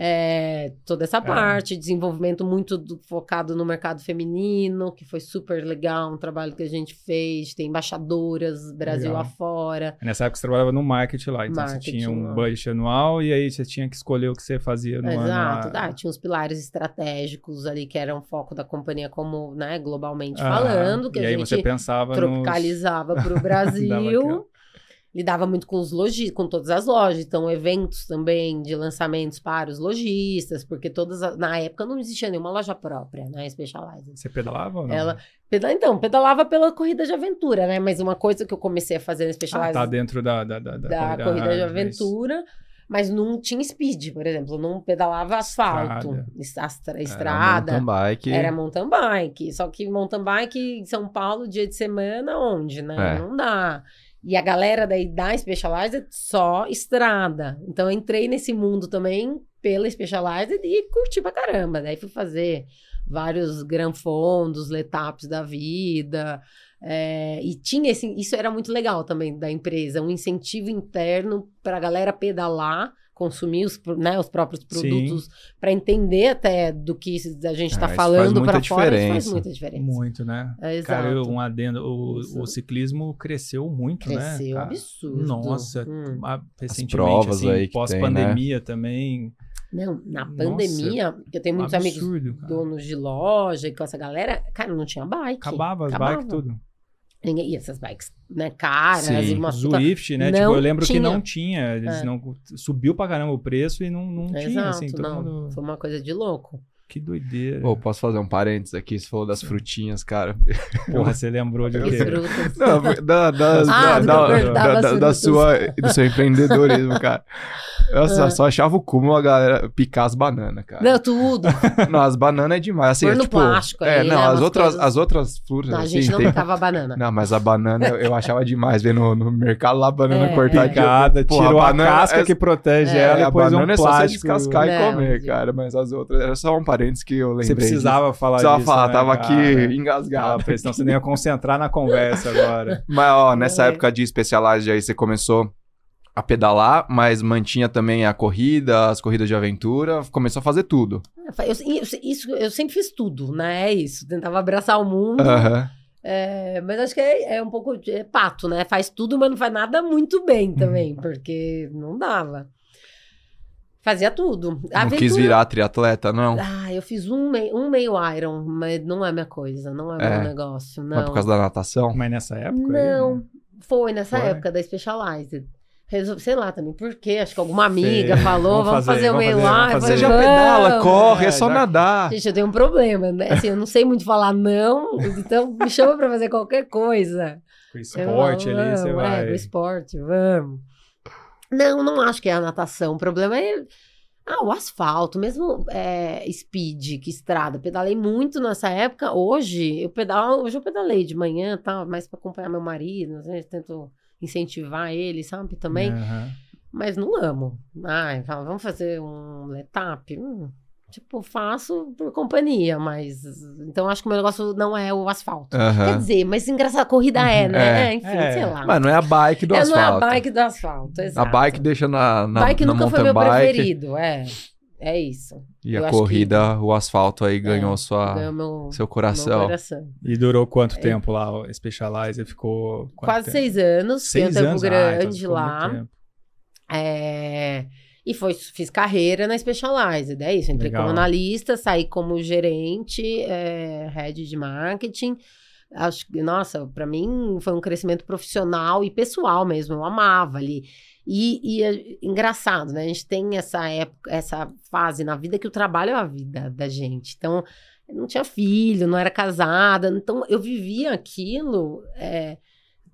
é, toda essa é. parte, desenvolvimento muito do, focado no mercado feminino, que foi super legal, um trabalho que a gente fez, tem embaixadoras Brasil legal. afora. Nessa época você trabalhava no marketing lá, então marketing, você tinha um budget anual e aí você tinha que escolher o que você fazia no Exato, ano. Ah, tinha os pilares estratégicos ali que eram foco da companhia como, né, globalmente ah, falando, que a gente tropicalizava para o Brasil lidava muito com os lojistas, com todas as lojas, então eventos também de lançamentos para os lojistas, porque todas na época não existia nenhuma loja própria, né, Specialized. Você pedalava ou não? Ela pedala, então, pedalava pela corrida de aventura, né? Mas uma coisa que eu comecei a fazer na Specialized ah, tá dentro da da, da, da, da corrida, corrida de aventura. Mas não tinha speed, por exemplo. Não pedalava asfalto, estrada. estrada era mountain bike. Era mountain bike. Só que mountain bike em São Paulo, dia de semana, onde, né? É. Não dá. E a galera daí da Specialized só estrada. Então eu entrei nesse mundo também pela Specialized e curti pra caramba. Daí fui fazer vários granfondos, letaps da vida. É, e tinha esse, isso era muito legal também da empresa, um incentivo interno para a galera pedalar consumir os, né, os próprios produtos para entender até do que a gente está ah, falando para fora, isso faz muita diferença. Muito, né? É, Cara, um adendo, o, o, ciclismo cresceu muito, cresceu, né? Cresceu, absurdo. Nossa, hum. recentemente, assim, pós-pandemia né? também... Não, na pandemia, Nossa, eu tenho muitos absurdo, amigos cara. donos de loja e com essa galera, cara, não tinha bike. Acabava as bikes, tudo. Ninguém, e essas bikes, né, caras, Sim. e uma Zwift, né? Tipo, eu lembro tinha. que não tinha. Eles é. não subiu pra caramba o preço e não, não Exato, tinha, assim, não. Mundo... Foi uma coisa de louco. Que doideira. Pô, posso fazer um parênteses aqui? Você falou das frutinhas, cara. Porra, você lembrou de quê? Não, da, da, ah, da, da, da, sua, do seu empreendedorismo, cara. Eu ah. só achava o cúmulo a galera picar as bananas, cara. Não, tudo. Não, as bananas é demais. Assim, Pôr no tipo, plástico É, não, as outras, coisas... as outras frutas. Não, a gente não tem... picava banana. Não, mas a banana eu, achava demais. Ver no, no mercado lá a banana é, cortada. Picada, tirou a, a casca é... que protege é, ela e depois um plástico. É só você descascar e comer, cara. Mas as outras, era só um parênteses que eu lembrei precisava falar precisava disso. falar, né, tava cara? aqui engasgado. Ah, senão você nem ia concentrar na conversa agora. Mas, ó, nessa é. época de Specialized aí, você começou a pedalar, mas mantinha também a corrida, as corridas de aventura, começou a fazer tudo. Eu, isso, eu sempre fiz tudo, né? É isso. Tentava abraçar o mundo. Uhum. É, mas acho que é, é um pouco é pato, né? Faz tudo, mas não faz nada muito bem também, porque não dava. Fazia tudo. Não aventura... quis virar triatleta, não? Ah, eu fiz um, mei... um meio Iron, mas não é minha coisa, não é, é. meu negócio, não. Mas por causa da natação? Mas nessa época? Não, aí, foi nessa foi? época da Specialized. Resolve, sei lá também por quê, acho que alguma amiga Sei. falou, vamos, vamos fazer, fazer o meio lá. Você já pedala, corre, é, é só já... nadar. Gente, eu tenho um problema, né? Assim, eu não sei muito falar não, então me chama pra fazer qualquer coisa. O esporte eu, ali, você vai. É, o esporte, vamos. Não, não acho que é a natação. O problema é. Ah, o asfalto, mesmo é, speed, que estrada. Pedalei muito nessa época. Hoje, eu pedalo, hoje eu pedalei de manhã, tá? Mais para acompanhar meu marido, né? tento incentivar ele, sabe? Também. Uhum. Mas não amo. Ai, vamos fazer um letap? Hum, Tipo, faço por companhia, mas. Então acho que o meu negócio não é o asfalto. Uhum. Quer dizer, mas engraçado, a corrida é, né? É. Enfim, é. sei lá. Mas não é a bike do é, asfalto. Não é a bike do asfalto, exato. A bike deixa na. na bike na nunca foi meu bike. preferido, é. É isso. E Eu a acho que- corrida, o asfalto aí ganhou É, sua, Ganhou meu, seu meu coração. coração. E durou quanto tempo lá? O Specializer ficou. Quase tempo? seis anos. Fiquei Seis um tempo anos? Ah, então grande ficou muito lá. tempo. É, E foi, fiz carreira na Specialized, é isso. Entrei Legal. como analista, saí como gerente, é, head de marketing. Acho que, nossa, para mim foi um crescimento profissional e pessoal mesmo. Eu amava ali. E, e é engraçado, né? A gente tem essa época, essa fase na vida que o trabalho é a vida da gente. Então, eu não tinha filho, não era casada. Então, eu vivia aquilo. é,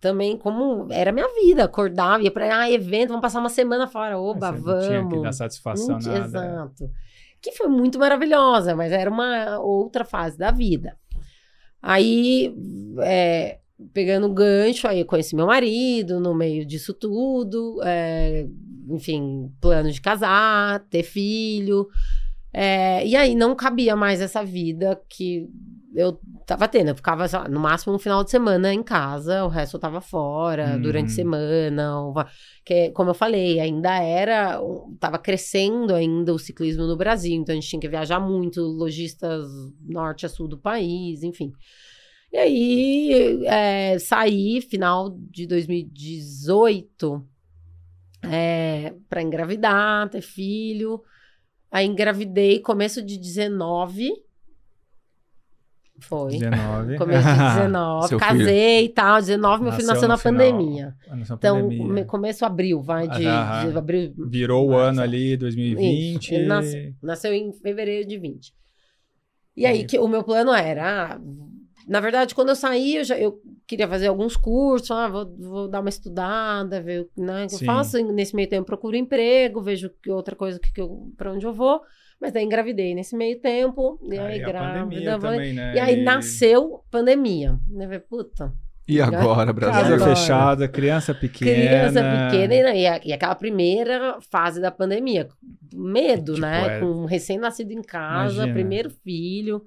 também como era minha vida, acordava, ia pra ah, evento, vamos passar uma semana fora, oba, Você vamos. Não tinha que dar satisfação, Não tinha- nada. Exato. Que foi muito maravilhosa, mas era uma outra fase da vida. Aí, é, pegando o gancho, aí eu conheci meu marido no meio disso tudo, é, enfim, plano de casar, ter filho. é, e aí não cabia mais essa vida que eu tava tendo. Eu ficava, lá, no máximo um final de semana em casa, o resto eu tava fora, Uhum. durante a semana. ou va- Que, como eu falei, ainda era. Tava crescendo ainda o ciclismo no Brasil, então a gente tinha que viajar muito, lojistas norte a sul do país, enfim. E aí é, saí, final de 2018, é, para engravidar, ter filho. Aí engravidei começo de 19. Foi. 19. Começo de 19, Seu casei e tal. 19, meu filho nasceu na final. pandemia. Nasceu na Então, pandemia. me- começo abril, vai, de, de abril. Virou o ano ali, 2020. Isso, ele nasceu, nasceu em fevereiro de 20. E aí, E- que o meu plano era. ah, na verdade, quando eu saí, eu, já, eu queria fazer alguns cursos, ah, vou, vou dar uma estudada, ver o né, que eu Sim. faço. Nesse meio tempo, eu procuro emprego, vejo que outra coisa que, que eu, pra onde eu vou. Mas daí engravidei nesse meio tempo. E aí, Aí a grávida. também, né? E aí nasceu pandemia. Falei, Puta, E agora, Brasil? Casa Agora. fechada, criança pequena. criança pequena e, e, a- e aquela primeira fase da pandemia. Medo, Tipo, né? é- Com um recém-nascido em casa, Imagina. primeiro filho.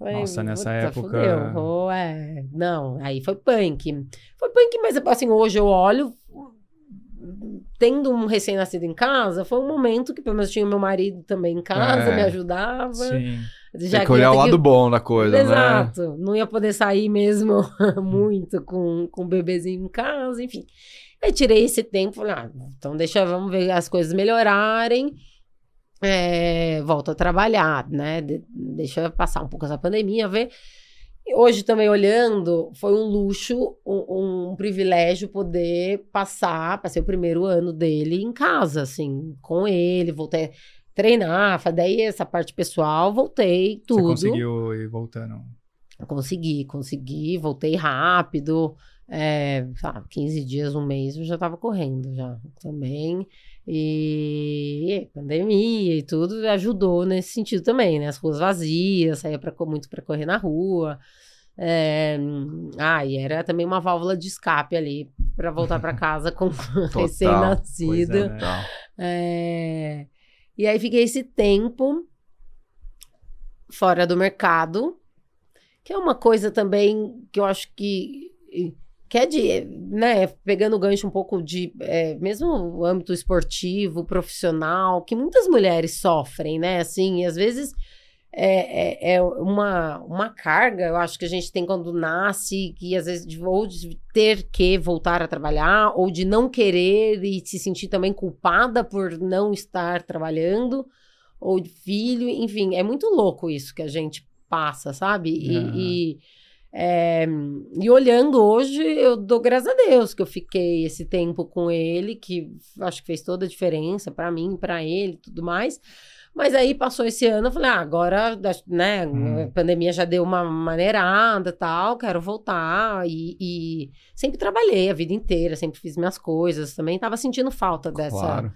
Nossa, nessa "Puta, época- fudeu, vou, é. Não, aí foi punk. Foi punk, mas assim, hoje eu olho. Tendo um recém-nascido em casa, foi um momento que pelo menos tinha meu marido também em casa, É. me ajudava. Sim. Já Tem que olhar o lado bom da coisa, né? Exato. Não ia poder sair mesmo muito com, com o bebezinho em casa, enfim. Aí tirei esse tempo, falei, ah, então deixa, vamos ver as coisas melhorarem. É, volto a trabalhar, né? De- deixa passar um pouco essa pandemia, ver. E hoje também olhando, foi um luxo, um, um privilégio poder passar, passei o primeiro ano dele em casa, assim, com ele, voltei a treinar, daí essa parte pessoal, voltei, tudo. Você conseguiu ir voltando. Consegui, consegui, voltei rápido. É, lá, 15 dias, um mês, eu já tava correndo já também. E, e pandemia e tudo ajudou nesse sentido também, né? As ruas vazias, saía pra, muito para correr na rua. É, ah, e era também uma válvula de escape ali para voltar para casa com recém-nascido. É, né? É, E aí fiquei esse tempo fora do mercado, que é uma coisa também que eu acho que, que é de, né, pegando o gancho um pouco de, é, mesmo o âmbito esportivo, profissional, que muitas mulheres sofrem, né, assim, e às vezes é, é, é uma, uma carga, eu acho que a gente tem quando nasce, que às vezes de, ou de ter que voltar a trabalhar, ou de não querer e se sentir também culpada por não estar trabalhando, ou de filho, enfim, é muito louco isso que a gente passa, sabe? E, Aham. e, é, e olhando hoje, eu dou graças a Deus que eu fiquei esse tempo com ele, que acho que fez toda a diferença para mim, para ele e tudo mais. Mas aí passou esse ano, eu falei, ah, agora, né, Hum. a pandemia já deu uma maneirada tal, quero voltar. E, e sempre trabalhei a vida inteira, sempre fiz minhas coisas, também tava sentindo falta dessa, Claro.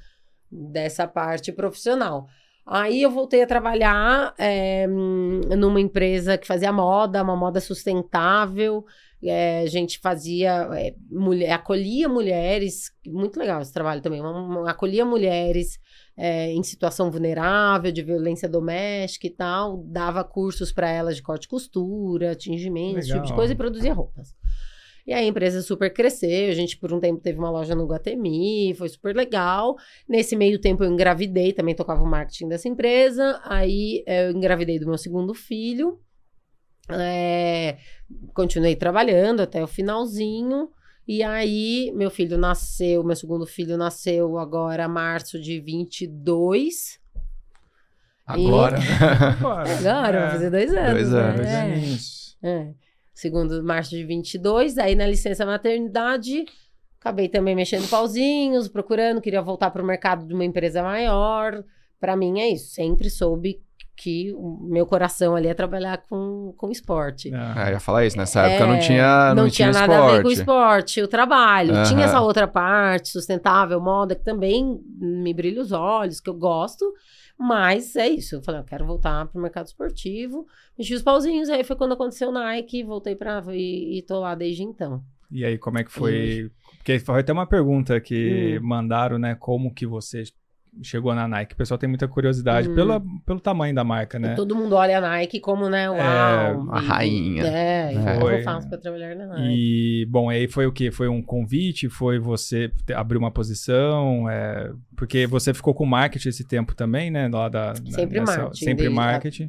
dessa parte profissional. Aí eu voltei a trabalhar é, numa empresa que fazia moda, uma moda sustentável. É, a gente fazia, é, mulher, acolhia mulheres, muito legal esse trabalho também, uma- acolhia mulheres é, em situação vulnerável, de violência doméstica e tal, dava cursos para elas de corte e costura, tingimento, esse tipo de coisa e produzia roupas. E aí a empresa super cresceu, a gente por um tempo teve uma loja no Guatemi, foi super legal. Nesse meio tempo eu engravidei, também tocava o marketing dessa empresa. Aí eu engravidei do meu segundo filho. É, continuei trabalhando até o finalzinho. E aí, meu filho nasceu, meu segundo filho nasceu agora, março de 22. Agora. Agora, vai fazer dois anos. Dois né? anos. É. Isso. É. Segundo março de 22, aí na licença maternidade, acabei também mexendo pauzinhos, procurando, queria voltar para o mercado de uma empresa maior. Para mim é isso, sempre soube que o meu coração ali é trabalhar com, com esporte. É, eu ia falar isso, nessa época não É, tinha, não, tinha, nada a ver com o esporte. esporte, o trabalho. Aham. Tinha essa outra parte, sustentável, moda, que também me brilha os olhos, que eu gosto. Mas é isso. Eu falei, eu quero voltar pro mercado esportivo. Mexi os pauzinhos, aí foi quando aconteceu o Nike, voltei pra. E, e tô lá desde então. E aí, como é que foi? Porque foi até uma pergunta que Hum. mandaram, né? Como que você chegou na Nike? O pessoal tem muita curiosidade Hum. pela, pelo tamanho da marca, né? E todo mundo olha a Nike como, né, uau. a e- rainha. É, É. como Foi. eu faço pra trabalhar na Nike. E, bom, aí foi o quê? Foi um convite? Foi você abrir uma posição? É, porque você ficou com marketing esse tempo também, né? Lá da, Sempre nessa- marketing. Sempre marketing.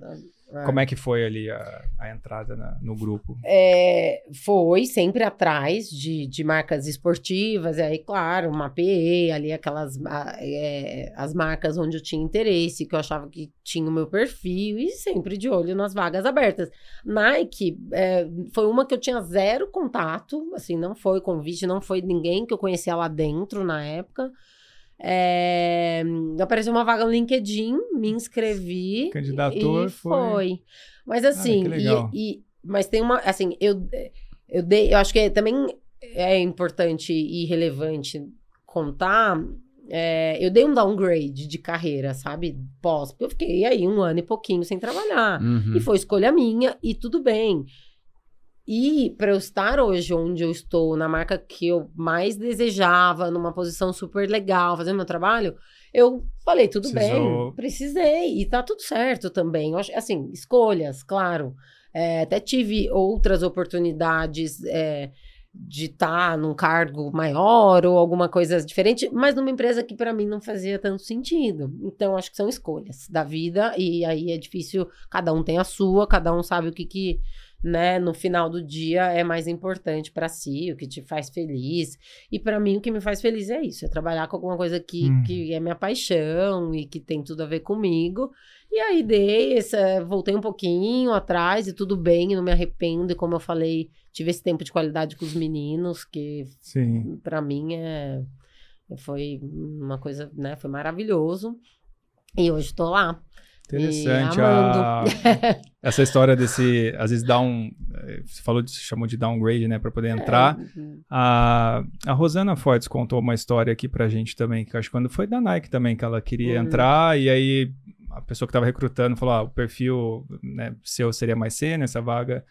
A- Como é que foi ali a, a entrada na- no grupo? É, foi sempre atrás de, de marcas esportivas, e aí, claro, mapeei ali aquelas é, as marcas onde eu tinha interesse, que eu achava que tinha o meu perfil, e sempre de olho nas vagas abertas. Nike é, foi uma que eu tinha zero contato, assim, não foi convite, não foi ninguém que eu conhecia lá dentro na época. É, apareceu uma vaga no LinkedIn, me inscrevi. Candidatou, e foi. foi. Mas assim, legal. e, e- mas tem uma, assim, eu, eu dei, eu acho que também é importante e relevante contar. é, eu dei um downgrade de carreira, sabe? Pós, porque eu fiquei aí um ano e pouquinho sem trabalhar. Uhum. E foi escolha minha e tudo bem. E para eu estar hoje onde eu estou, na marca que eu mais desejava, numa posição super legal, fazendo meu trabalho, eu falei, tudo Precisou. bem, precisei. E tá tudo certo também. Eu acho, assim, escolhas, claro. É, até tive outras oportunidades é, de estar num cargo maior ou alguma coisa diferente, mas numa empresa que para mim não fazia tanto sentido. Então, acho que são escolhas da vida, e aí é difícil, cada um tem a sua, cada um sabe o que, que né, no final do dia é mais importante para si, o que te faz feliz. E para mim, o que me faz feliz é isso: é trabalhar com alguma coisa que, Hum. que é minha paixão e que tem tudo a ver comigo. E aí dei, essa, voltei um pouquinho atrás e tudo bem, não me arrependo. E como eu falei, tive esse tempo de qualidade com os meninos, que para mim é foi uma coisa, né, foi maravilhoso. E hoje tô lá. Interessante. A- amando. essa história desse, às vezes dá um, eh, você falou disso, chamou de downgrade, né, para poder entrar. É, A, a Rosana Fortes contou uma história aqui pra gente também, que acho que quando foi da Nike também, que ela queria Hum. entrar, e aí a pessoa que tava recrutando falou, ah, o perfil né, seu seria mais C nessa vaga.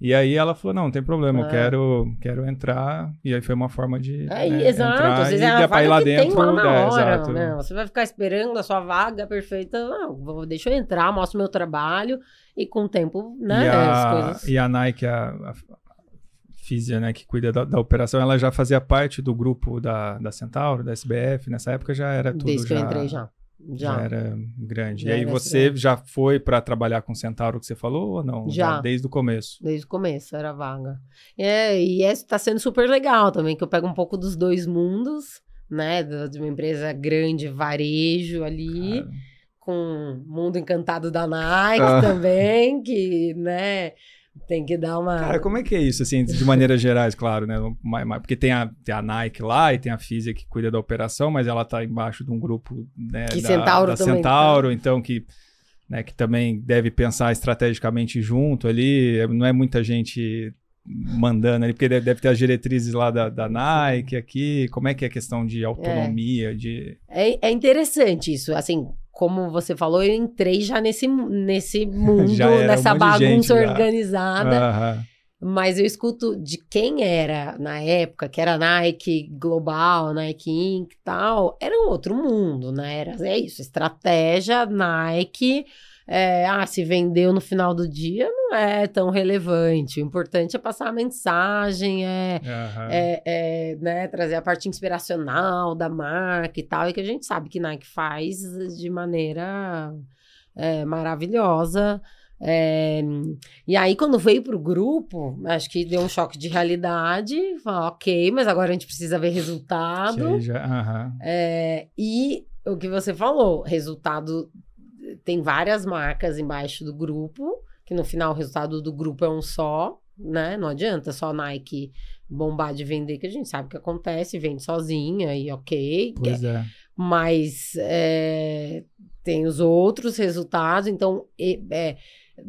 E aí ela falou, não, não tem problema, eu É. quero, quero entrar. E aí foi uma forma de Aí, né, exato, entrar às vezes e é a ir lá que dentro. tem lá na é, hora, exato. né? Você vai ficar esperando a sua vaga perfeita, não, vou- deixa eu entrar, mostro meu trabalho e com o tempo, né, e, a, coisas... e a Nike, a, a Físia, né, que cuida da, da operação, ela já fazia parte do grupo da, da Centauro, da SBF, nessa época já era tudo Desde que já, eu entrei já. Já. já era grande. Já e aí você grande. já foi para trabalhar com Centauro que você falou ou não? Já. desde o começo. Desde o começo era vaga. É, e essa tá sendo super legal também, que eu pego um pouco dos dois mundos, né? De uma empresa grande, varejo ali, Cara, com o mundo encantado da Nike Ah. também, que, né, tem que dar uma. Cara, como é que é isso, assim, de maneiras gerais, claro, né? Porque tem a, tem a Nike lá e tem a Físia que cuida da operação, mas ela tá embaixo de um grupo, né? Que da, Centauro da também tá. Centauro, então que, né, que também deve pensar estrategicamente junto ali. Não é muita gente mandando ali, porque deve, deve ter as diretrizes lá da, da Nike aqui. Como é que é a questão de autonomia, de... É, é interessante isso, assim, como você falou, eu entrei já nesse, nesse mundo, um nessa gente bagunça organizada. Aham. Mas eu escuto de quem era na época, que era Nike Global, Nike Inc e tal, era um outro mundo, né? Era, é isso, estratégia, Nike, é, ah, se vendeu no final do dia, não é tão relevante. O importante é passar a mensagem, é, Aham. é, é, né, trazer a parte inspiracional da marca e tal, e que a gente sabe que Nike faz de maneira é, maravilhosa. É, e aí, quando veio para o grupo, acho que deu um choque de realidade. Ok, mas agora a gente precisa ver resultado. aham. É, e o que você falou, resultado tem várias marcas embaixo do grupo, que no final o resultado do grupo é um só, né? Não adianta só Nike bombar de vender, que a gente sabe o que acontece, vende sozinha e ok. Pois é. Mas é, tem os outros resultados, então é,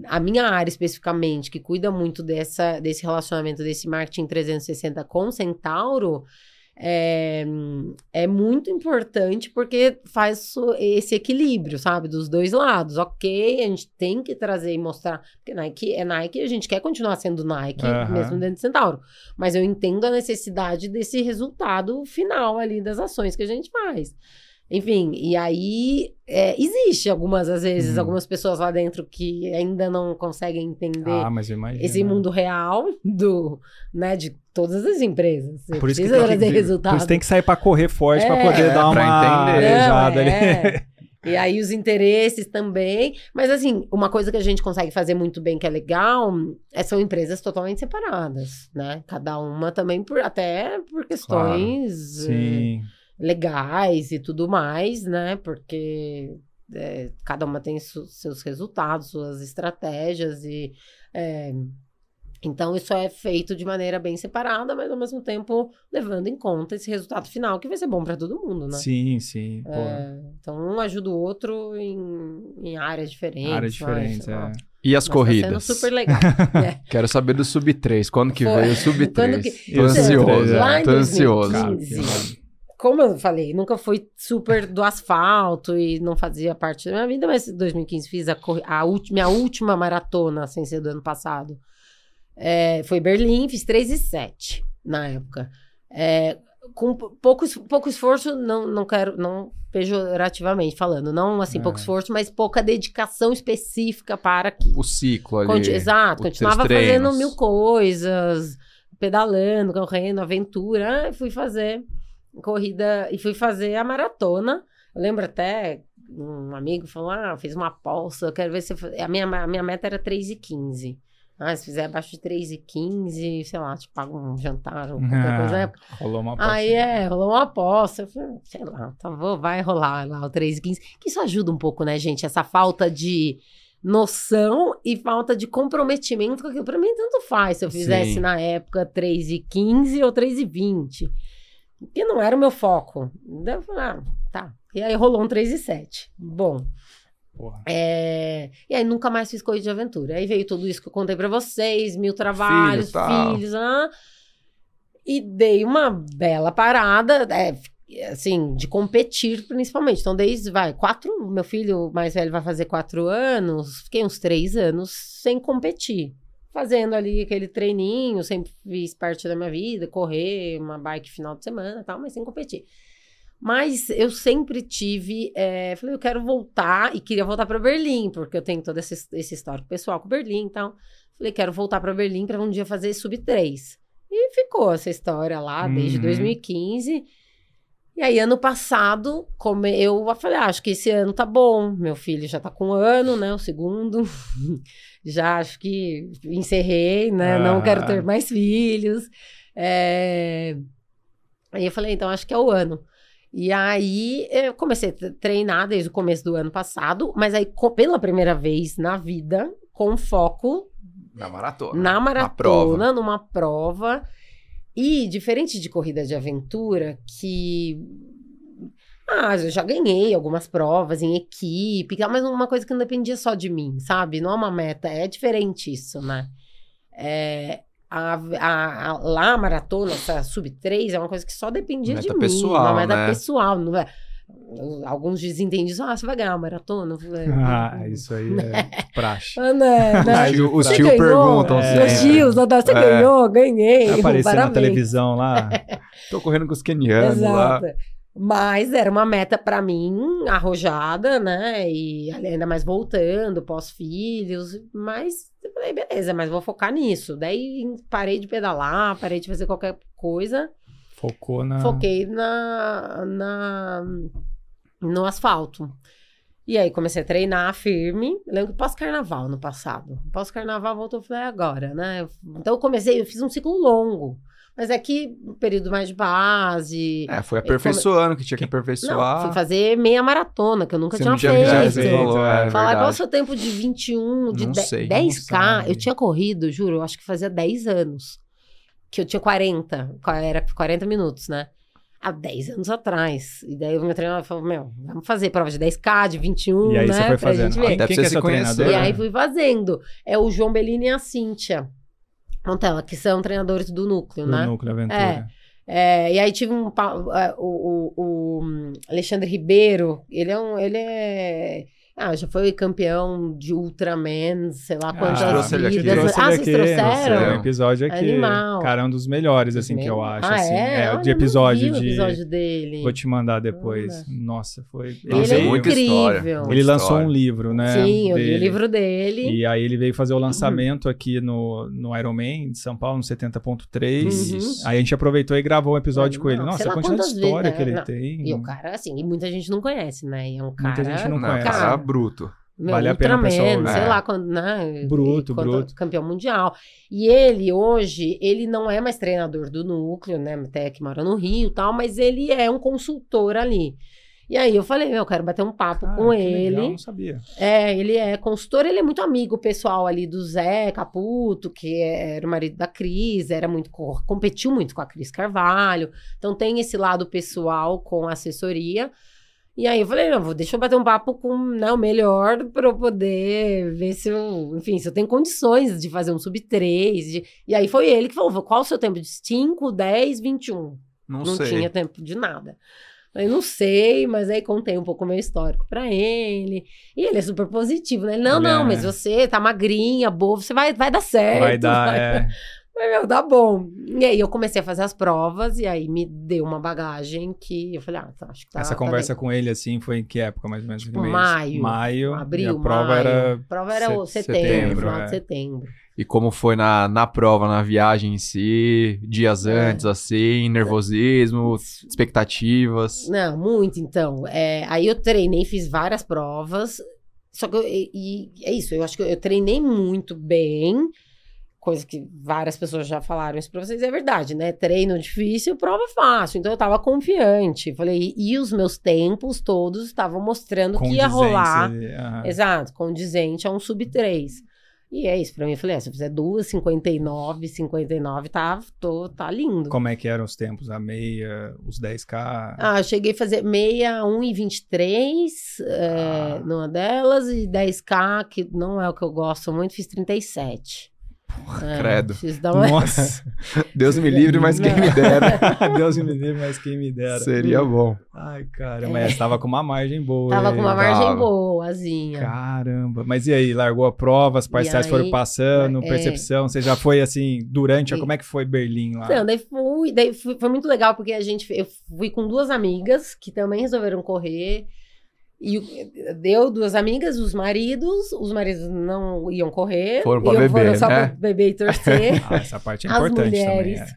a minha área especificamente, que cuida muito dessa, desse relacionamento, desse marketing 360 com Centauro, é, é muito importante porque faz esse equilíbrio, sabe? Dos dois lados. Ok, a gente tem que trazer e mostrar. Porque Nike é Nike e a gente quer continuar sendo Nike, Aham. mesmo dentro de Centauro. Mas eu entendo a necessidade desse resultado final ali das ações que a gente faz. Enfim, e aí é, existe algumas, às vezes, Uhum. algumas pessoas lá dentro que ainda não conseguem entender Ah, esse mundo real do, né, de todas as empresas. Você Por isso que precisa tem que, trazer por resultado. isso tem que sair pra correr forte É. poder É, dar uma entender. ali. é. E aí os interesses também. Mas assim, uma coisa que a gente consegue fazer muito bem, que é legal, é, são empresas totalmente separadas, né? Cada uma também, por, até por questões eh, Sim. Legais e tudo mais, né? Porque é, cada uma tem su- seus resultados, suas estratégias e é, então isso é feito de maneira bem separada, mas ao mesmo tempo levando em conta esse resultado final que vai ser bom para todo mundo, né? Sim, sim. É, então um ajuda o outro em, em áreas diferentes. áreas diferentes, é. E as mas corridas? Tá sendo super legal. É. Quero saber do Sub 3. Quando que Foi. veio o Sub 3? Quando que- Tô ansioso. lá em Tô ansioso. 2015, como eu falei, nunca fui super do asfalto e não fazia parte da minha vida, mas em 2015 fiz a, a ulti- minha última maratona, sem ser do ano passado. É, foi Berlim, fiz 3 e 7 na época. É, com pou- pouco, pouco esforço, não, não quero, não pejorativamente falando, não assim, pouco É. esforço, mas pouca dedicação específica para aquilo. O ciclo ali. Conti- Exato, continuava fazendo mil coisas, pedalando, correndo, aventura. Fui fazer corrida e fui fazer a maratona. Eu lembro até um amigo falou: Ah, fiz uma aposta, eu quero ver se. eu fa-" A minha, a minha meta era 3 e 15. Ah, se fizer abaixo de 3 e 15, sei lá, te pago um jantar ou qualquer coisa. né? Rolou uma Aí é, rolou uma aposta. Eu falei, sei lá, tá, vou, vai rolar lá o 3 e 15. Que isso ajuda um pouco, né, gente? Essa falta de noção e falta de comprometimento com aquilo. Pra mim, tanto faz se eu fizesse Sim. na época 3 e 15 ou 3 e 20. Que não era o meu foco. Eu falei, ah, tá. E aí rolou um 3 e 7. Bom. É, E aí nunca mais fiz corrida de aventura. Aí veio tudo isso que eu contei pra vocês, mil trabalhos, tal. filhos, ah, e dei uma bela parada, é, assim, de competir principalmente. Então, desde, vai, quatro, meu filho mais velho vai fazer quatro anos, fiquei uns três anos sem competir. Fazendo ali aquele treininho, sempre fiz parte da minha vida, correr, uma bike final de semana e tal, mas sem competir. Mas eu sempre tive. é, falei, eu quero voltar e queria voltar para Berlim, porque eu tenho todo esse, esse histórico pessoal com Berlim e tal. Falei, quero voltar para Berlim para um dia fazer sub 3. E ficou essa história lá desde Uhum. 2015. E aí, ano passado, como eu falei, ah, acho que esse ano tá bom. Meu filho já tá com um ano, né? O segundo. já acho que encerrei, né? Não Ah. quero ter mais filhos. É... Aí eu falei, então acho que é o ano. E aí eu comecei a tre- treinar desde o começo do ano passado, mas aí pela primeira vez na vida, com foco Na maratona. na prova. maratona, numa prova. E diferente de corrida de aventura, que. Ah, eu já ganhei algumas provas em equipe, mas uma coisa que não dependia só de mim, sabe? Não é uma meta, é diferente isso, né? É, a, a- a- lá a maratona, essa sub 3, é uma coisa que só dependia Meta de mim. pessoal, uma meta né? pessoal. Não é, alguns desentendidos, ah, você vai ganhar a maratona? Ah, isso aí é praxe. ah, né, né? Os tio- Os Você tio ganhou? perguntam É. Sempre. tios, você É. ganhou? Ganhei. Apareceu na televisão lá. Tô correndo com os kenianos lá. Exato. Mas era uma meta pra mim arrojada, né? E ainda mais voltando, pós-filhos. Mas eu falei, beleza, mas vou focar nisso. Daí parei de pedalar, parei de fazer qualquer coisa. Focou na. Foquei na, na, no asfalto. E aí comecei a treinar firme. Lembro que pós-carnaval no passado. Pós-carnaval voltou, eu falei, "É agora, né? Então eu comecei, eu fiz um ciclo longo. Mas aqui, um período mais de base. É, foi aperfeiçoando que tinha que Não, aperfeiçoar. fui fazer meia maratona, que eu nunca Você tinha não tinha feito. já falou, é Falar qual é o seu tempo de 21, de Não de- sei. 10K. Não sabe. eu tinha corrido, juro, eu acho que fazia 10 anos. Que eu tinha 40, era 40 minutos, né? Há 10 anos atrás. E daí o meu treinador falou: Meu, vamos fazer prova de 10K, de 21, E aí né? você foi pra gente fazendo. ver. Deve quem é se conhecer. E aí fui fazendo. É o João Bellini e a Cíntia. Então, que são treinadores do núcleo, Do né? Núcleo Aventura. É, e aí tive um é, o, o- o, Alexandre Ribeiro, ele é um, ele é ah, já foi campeão de Ultraman, sei lá quantas trouxe ele aqui. vidas. Ah, ele vocês aqui, trouxeram? trouxe um episódio aqui. Animal. Cara, é um dos melhores, assim, que eu acho. Ah, assim. é? É, Olha, de episódio de. episódio dele. Vou te mandar depois. Manda. Nossa, foi. Ele Nossa, é veio- muita história. incrível. Muita Ele lançou história. um livro, né? Sim, eu li o dele. livro dele. E aí ele veio fazer o lançamento aqui no, no Ironman de São Paulo, no 70.3. Uhum. Aí a gente aproveitou e gravou um episódio Não, com ele. Nossa, a quantidade de quantas história vezes, que ele não. tem. E o cara, assim, e muita gente não conhece, né? E é um cara. Muita gente não conhece. Cara, bruto. Meu, Vale a pena o pessoal- sei É. lá quando, né? Bruto, bruto. Campeão mundial. E ele, hoje, ele não é mais treinador do núcleo, né? Até que mora no Rio e tal, mas ele é um consultor ali. E aí eu falei, meu, eu quero bater um papo Cara, com que ele. Legal, não sabia. É, ele é consultor, ele é muito amigo pessoal ali do Zé Caputo, que era o marido da Cris, era muito co- competiu muito com a Cris Carvalho. Então tem esse lado pessoal com a assessoria. E aí eu falei, não, vou, deixa eu bater um papo com né, o melhor para eu poder ver se eu, enfim, se eu tenho condições de fazer um sub 3. E aí foi ele que falou, qual o seu tempo de 5, 10, 21? Não, não sei. tinha tempo de nada. Eu não sei, mas aí contei um pouco o meu histórico pra ele. E ele é super positivo, né? Ele, Não, não, é. mas você tá magrinha, boa, você vai, vai dar certo. Vai dar, vai- é. Mas, meu, tá bom. E aí eu comecei a fazer as provas e aí me deu uma bagagem que eu falei, ah, tá, acho que tá Essa tá conversa bem. com ele, assim, foi em que época, mais ou menos? Tipo, maio. Maio. Abril, a prova maio. era. A prova era setembro, setembro, final é. de setembro. E como foi na, na prova, na viagem em si, dias É. antes, assim, nervosismo, expectativas. Não, muito, então. É, aí eu treinei, fiz várias provas. Só que eu, e, e é isso, eu acho que eu, eu treinei muito bem. Coisa que várias pessoas já falaram isso pra vocês, é verdade, né? Treino difícil, prova fácil. Então eu tava confiante. Falei, e os meus tempos todos estavam mostrando que ia rolar. aham. Exato, condizente a um sub 3. E é isso, pra mim, eu falei, ah, se eu fizer duas, 59, 59, tá, tô, tá lindo. Como é que eram os tempos? A meia, os 10K? Ah, eu cheguei a fazer meia, 1 e 23 é, Ah. numa delas, e 10K, que não é o que eu gosto muito, fiz 37. É, credo. Uma... Nossa! Deus me livre, mas quem me dera. Deus me livre, mas quem me dera. Seria bom. Ai, cara, mas tava com uma margem boa. Tava com uma margem tava. boazinha. Caramba. Mas e aí, largou a prova, as parciais aí, foram passando, é. percepção, você já foi assim, durante, E- como é que foi Berlim lá? Não, daí fui, daí fui- foi muito legal, porque a gente, eu fui com duas amigas que também resolveram correr. E deu duas amigas, os maridos, os maridos não iam correr. Foram pra beber, foram só né? pra beber e torcer. Ah, essa parte é As importante mulheres também.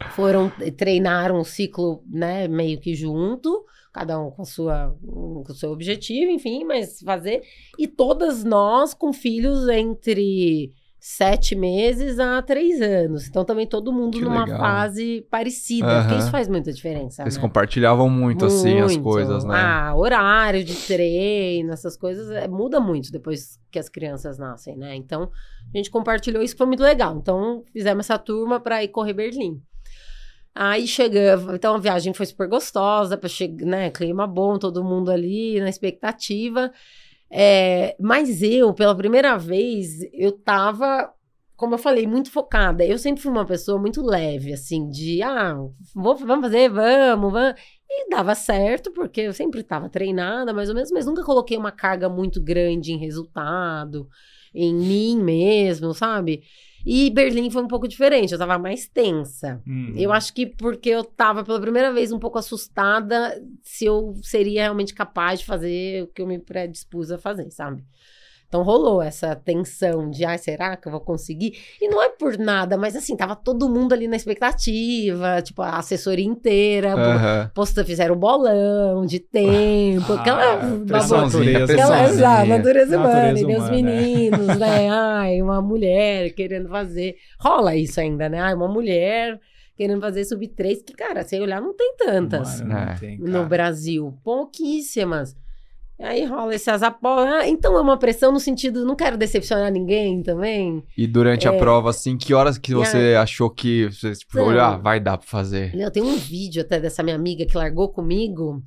é. foram treinaram o ciclo, né, meio que junto, cada um com a sua com o seu objetivo, enfim, mas fazer e todas nós com filhos entre sete meses a três anos, então também todo mundo Que porque legal. fase parecida, Aham. porque isso faz muita diferença. Eles né? compartilhavam muito, assim, as Muito. coisas, né? Ah, horário de treino, essas coisas, é, muda muito depois que as crianças nascem, né? Então, a gente compartilhou isso, foi muito legal. Então, fizemos essa turma para ir correr Berlim. Aí chegamos, então a viagem foi super gostosa, para chegar, né? Clima bom, todo mundo ali na expectativa. É, mas eu, pela primeira vez, eu tava, como eu falei, muito focada. Eu sempre fui uma pessoa muito leve, assim, de ah, vou, vamos fazer, vamos, vamos. E dava certo, porque eu sempre estava treinada, mais ou menos, mas nunca coloquei uma carga muito grande em resultado. em mim mesmo, sabe? E Berlim foi um pouco diferente, eu tava mais tensa. Hum. Eu acho que porque eu tava pela primeira vez um pouco assustada se eu seria realmente capaz de fazer o que eu me predispus a fazer, sabe? Então rolou essa tensão de, ai, será que eu vou conseguir? E não é por nada, mas assim, tava todo mundo ali na expectativa, tipo, a assessoria inteira, Aham. posta, fizeram um bolão de tempo, aquela Ah, babosa. pressãozinha, natureza. Aquela, pressãozinha. exato, natureza humana, e meus humana, é. meninos, né? Ai, uma mulher querendo fazer. Rola isso ainda, né? Ai, uma mulher querendo fazer sub 3, que, cara, sem olhar, não tem tantas Mano, não É. tem, no. Brasil. Pouquíssimas. Aí rola esse azapó. Ah, então é uma pressão no sentido, não quero decepcionar ninguém também. E durante a prova, assim, que horas que É. Você achou que você tipo, Não. olhou, ah, vai dar pra fazer? Meu, tem um vídeo até dessa minha amiga que largou comigo.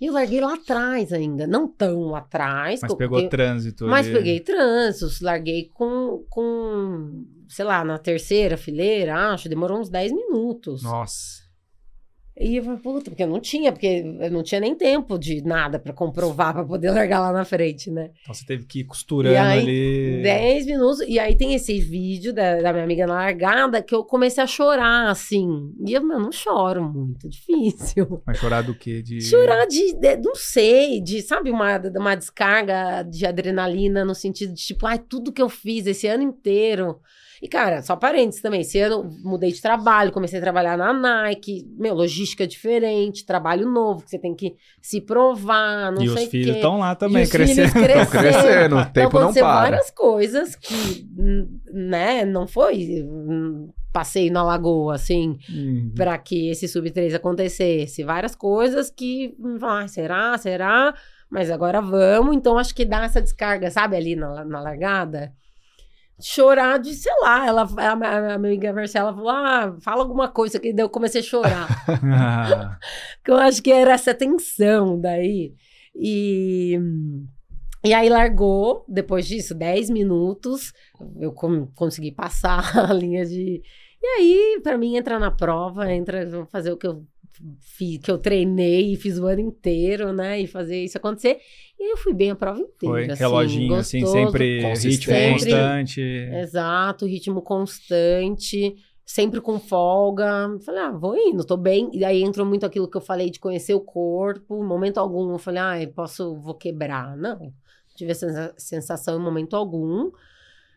E eu larguei lá atrás ainda. Não tão lá atrás. Mas pegou porque- trânsito Mas ali. peguei trânsitos, larguei com, com, sei lá, na terceira fileira, acho, demorou uns 10 minutos. Nossa. E eu falei, puta, porque eu não tinha, porque eu não tinha nem tempo de nada pra comprovar pra poder largar lá na frente, né? Então você teve que ir costurando aí, ali. 10 minutos, e aí tem esse vídeo da, da minha amiga na largada que eu comecei a chorar, assim. E eu, meu, não choro muito, difícil. Mas chorar do quê? De... Chorar de, de- não sei, de, sabe, uma, uma descarga de adrenalina no sentido de, tipo, ai, tudo que eu fiz esse ano inteiro. E, cara, só parênteses também, esse ano mudei de trabalho, comecei a trabalhar na Nike, meu, logística diferente, trabalho novo, que você tem que se provar, não E sei os o filhos quê. estão lá E também, os crescendo. filhos crescendo. crescendo, o tempo então, não aconteceu para. várias coisas que, né, não foi hum, passeio na lagoa, assim, Uhum. para que esse sub-3 acontecesse. Várias coisas que, ah, será, será? Mas agora vamos. Então, acho que dá essa descarga, sabe, ali na, na largada. Chorar de, sei lá, ela, a, minha- amiga Marcela falou, ah, fala alguma coisa, que daí eu comecei a chorar. Que eu acho que era essa tensão daí. E, e aí largou, depois disso, 10 minutos, eu consegui passar a linha de. E aí, pra mim, entrar na prova, entra, vou fazer o que eu fiz, que eu treinei e fiz o ano inteiro, né? E fazer isso acontecer. E eu fui bem a prova inteira. foi assim, reloginho, assim, gostoso. sempre ritmo constante. Exato, ritmo constante, sempre com folga. Falei, ah, vou indo, tô bem. E aí entrou muito aquilo que eu falei de conhecer o corpo. Em momento algum eu falei, ah, eu posso, vou quebrar. Não, não tive essa sensa- sensação em momento algum.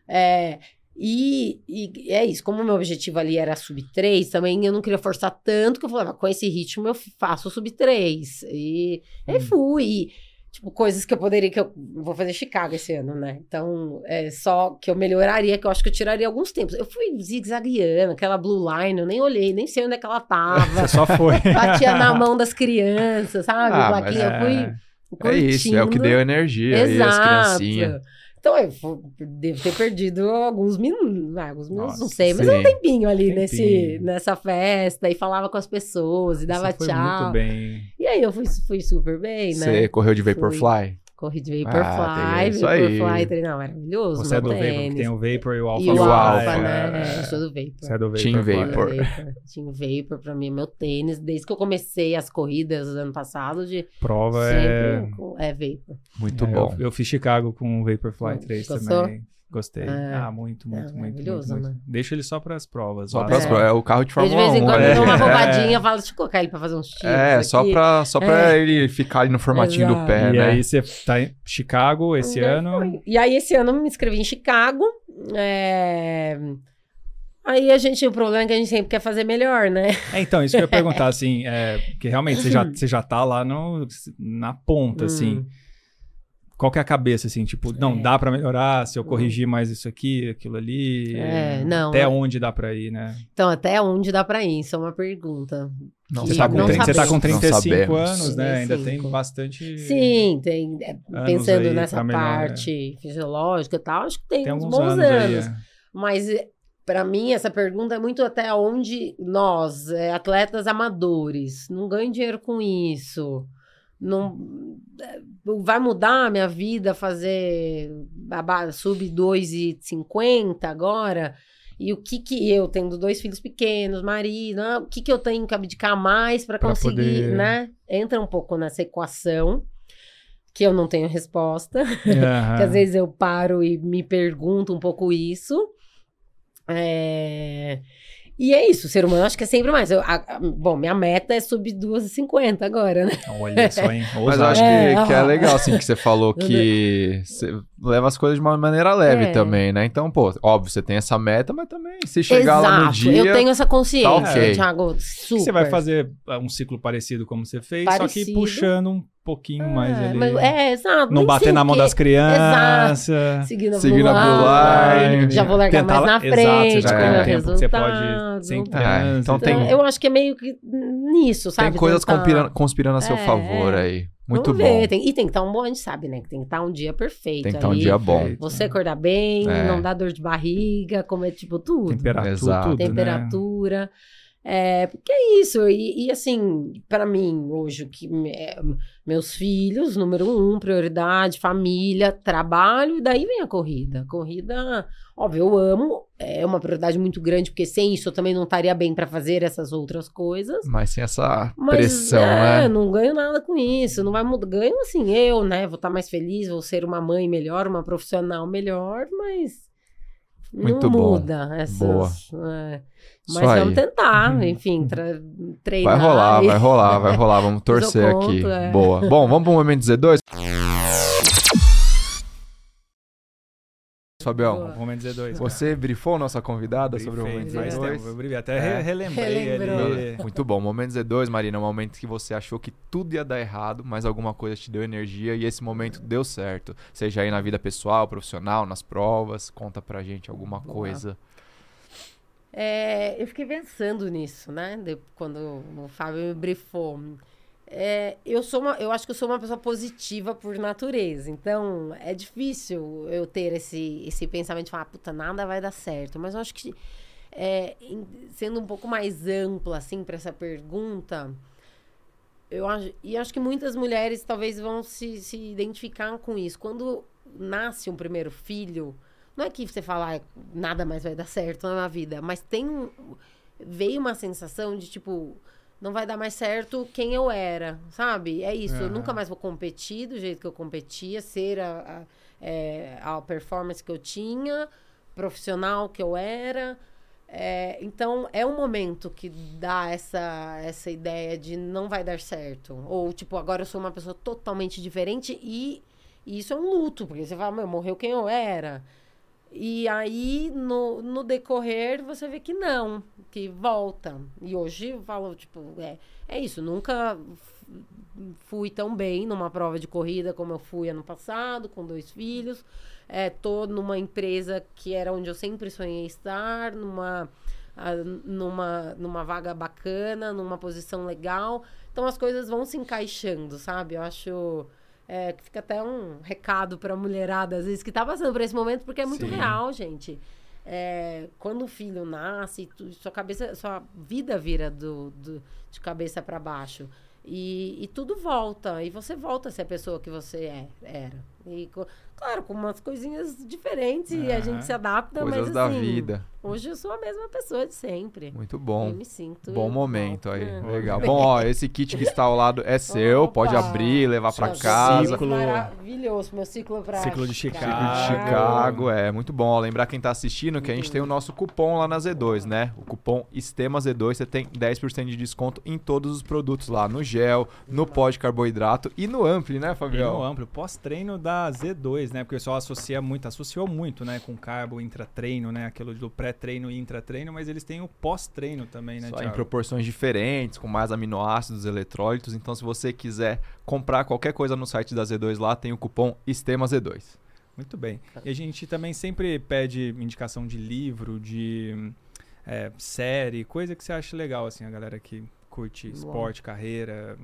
É, e, e é isso, como o meu objetivo ali era sub 3, também eu não queria forçar tanto que eu falava, com esse ritmo eu faço sub 3. E aí Hum. fui. E, tipo, coisas que eu poderia, que eu vou fazer Chicago esse ano, né? Então, é só que eu melhoraria, que eu acho que eu tiraria alguns tempos. Eu fui zigue-zagueando, aquela blue line, eu nem olhei, nem sei onde é que ela tava. Você só foi. Batia na mão das crianças, sabe? Ah, Plaquinha, eu fui É isso, é o que curtindo. deu energia aí, as criancinhas. Então, eu devo ter perdido alguns minutos, ah, alguns minutos, não sei, mas sim. um tempinho ali Tempinho. Nesse, nessa festa e falava com as pessoas e dava Você foi tchau. muito bem. E aí eu fui, fui super bem, né? Você correu de Fui. Vaporfly? Corri de Ah, Vaporfly, tem isso aí. Vaporfly, treinar maravilhoso, Você é do Vapor, tênis. porque tem o Vapor e o Alpha. E o o Alpha, Alpha, né? é. Eu sou do Vapor. Você é do Vapor. Team. Vapor. Vapor. Team Vapor pra mim é meu tênis. Desde que eu comecei as corridas do ano passado, de Prova é... é Vapor. Muito É, bom. Eu, eu fiz Chicago com o Vaporfly Hum, 3 gostou? também. Gostei. É. Ah, muito, muito, É, muito, muito, maravilhoso, muito. né? Deixa ele só pras provas. Só lá. pras É. provas. É o carro de Eu, de Fórmula vez em 1. quando né? dou uma É. roubadinha, falo, deixa eu colocar ele pra fazer uns tiros. É, só aqui. pra, só pra É. ele ficar ali no formatinho do Exato. pé, E né? aí você tá em Chicago esse E aí ano. foi. E aí, esse ano, eu me inscrevi em Chicago. é, Aí a gente, o problema é que a gente sempre quer fazer melhor, né? É, então, isso que eu ia perguntar, assim, é, porque realmente você já, você já tá lá no, na ponta, assim. Qual que é a cabeça, assim, tipo, não, É. dá pra melhorar se eu corrigir mais isso aqui, aquilo ali? É, não, Até é- onde dá pra ir, né? Então, até onde dá pra ir? Isso é uma pergunta. Não Você tá, com, não 30 você tá com sabemos. 35 Não anos, né? Ainda tem 35. bastante... Sim, tem. é, pensando aí nessa pra melhor, parte fisiológica e tal, acho que tem, Tem uns alguns bons anos, anos. aí. é. Mas para mim essa pergunta é muito até onde nós, é, atletas amadores, não ganho dinheiro com isso. Não é, vai mudar a minha vida fazer sub 2,50 agora? E o que que eu tendo dois filhos pequenos, marido, ah, o que que eu tenho que abdicar mais para Pra conseguir, poder- né? Entra um pouco nessa equação que eu não tenho resposta. que às vezes eu paro e me pergunto um pouco isso. É... E é isso, o ser humano acho que é sempre mais. Eu, a, a, bom, minha meta é subir 2,50 agora, né? Olha só, hein? Mas eu acho que é, que é legal, assim, que você falou que você leva as coisas de uma maneira leve é. também, né? Então, pô, óbvio, você tem essa meta, mas também, se chegar Exato, lá no dia... eu tenho essa consciência, tá okay. Thiago, super. Você vai fazer uh, um ciclo parecido como você fez, parecido. só que puxando um pouquinho é, mais ali. Mas, é, exato. Não bater na mão das crianças. Exato. Seguindo a Seguindo a Já vou largar Tentar, mais na frente, exato, com o resultado. Você pode sem é, então tem... Eu acho que é meio que nisso, sabe? Tem coisas Tentar... conspirando, conspirando a seu é, favor aí. Muito Vamos bom. Tem, e tem que estar um bom, a gente sabe, né? Que tem que estar um dia perfeito. Tem que estar um dia bom. Você acordar bem, é. não dar dor de barriga, comer tipo tudo. Temperatura. Exato. Tudo, né? Temperatura. Né? É, porque é isso, e, e assim, para mim, hoje, que é, meus filhos, número um, prioridade, família, trabalho, e daí vem a corrida. Corrida, óbvio, eu amo, é uma prioridade muito grande, porque sem isso eu também não estaria bem para fazer essas outras coisas. Mas sem essa Mas, pressão, é, né? não ganho nada com isso, não vai mudar. Ganho assim, eu, né? Vou estar tá mais feliz, vou ser uma mãe melhor, uma profissional melhor, mas muito não bom. muda essas. Boa. É. Mas vamos tentar, uhum. enfim, treinar. Vai rolar, e... vai rolar, vai rolar. Vamos torcer conto, aqui. É. Boa. Bom, vamos para o momento Z2? Fabião, momento Z2. Você brifou nossa convidada sobre o momento Z2? Eu brifei, até é. relembrei ali. Muito bom. Momento Z2, Marina, é um momento que você achou que tudo ia dar errado, mas alguma coisa te deu energia e esse momento deu certo. Seja aí na vida pessoal, profissional, nas provas. Conta pra gente alguma Boa. coisa. É, eu fiquei pensando nisso, né? De, quando o Fábio me brifou. É, eu sou uma, eu acho que eu sou uma pessoa positiva por natureza. Então, é difícil eu ter esse, esse pensamento de falar, puta, nada vai dar certo. Mas eu acho que, é, sendo um pouco mais ampla, assim, para essa pergunta, eu acho, e acho que muitas mulheres talvez vão se, se identificar com isso. Quando nasce um primeiro filho, não é que você fala, ah, nada mais vai dar certo na vida, mas tem. Veio uma sensação de tipo, não vai dar mais certo quem eu era, sabe? É isso, uhum. eu nunca mais vou competir do jeito que eu competia, ser a, a, é, a performance que eu tinha, profissional que eu era. É, então, é um momento que dá essa, essa ideia de não vai dar certo. Ou, tipo, agora eu sou uma pessoa totalmente diferente e, e isso é um luto, porque você fala, meu, morreu quem eu era. E aí, no, no decorrer, você vê que não, que volta. E hoje falo, tipo, é, é isso, nunca fui tão bem numa prova de corrida como eu fui ano passado, com dois filhos. É, tô numa empresa que era onde eu sempre sonhei estar, numa, numa, numa vaga bacana, numa posição legal. Então as coisas vão se encaixando, sabe? Eu acho é, que fica até um recado para a mulherada, às vezes, que está passando por esse momento, porque é muito Sim. real, gente. É, quando o filho nasce, tu, sua cabeça, sua vida vira do, do de cabeça para baixo. E, e, tudo volta. E você volta a ser a pessoa que você é, era. E, claro, com umas coisinhas diferentes e a gente se adapta, Coisas mas da assim, vida. Hoje eu sou a mesma pessoa de sempre. Muito bom. Eu me sinto. Bom momento aí. É. Legal. Bom, ó, esse kit que está ao lado é seu, Opa. pode abrir, levar para casa. Ciclo maravilhoso, meu ciclo para Ciclo de Chicago. Ciclo de Chicago, é muito bom. Ó, lembrar quem está assistindo que a gente tem o nosso cupom lá na Z2, né? O cupom Estema Z2, você tem 10% de desconto em todos os produtos lá, no gel, no pó de carboidrato e no Ampli, né, Fabião? E no Ampli, pós-treino da Z2, né? Porque o pessoal associa muito, associou muito, né, com carbo, intratreino, né? Aquilo do pré-treino e intratreino, mas eles têm o pós-treino também, né, Só Thiago? em proporções diferentes, com mais aminoácidos, eletrólitos. Então, se você quiser comprar qualquer coisa no site da Z2 lá, tem o cupom ESTEMAZ2. Muito bem. E a gente também sempre pede indicação de livro, de é, série, coisa que você acha legal, assim, a galera que curte esporte, carreira,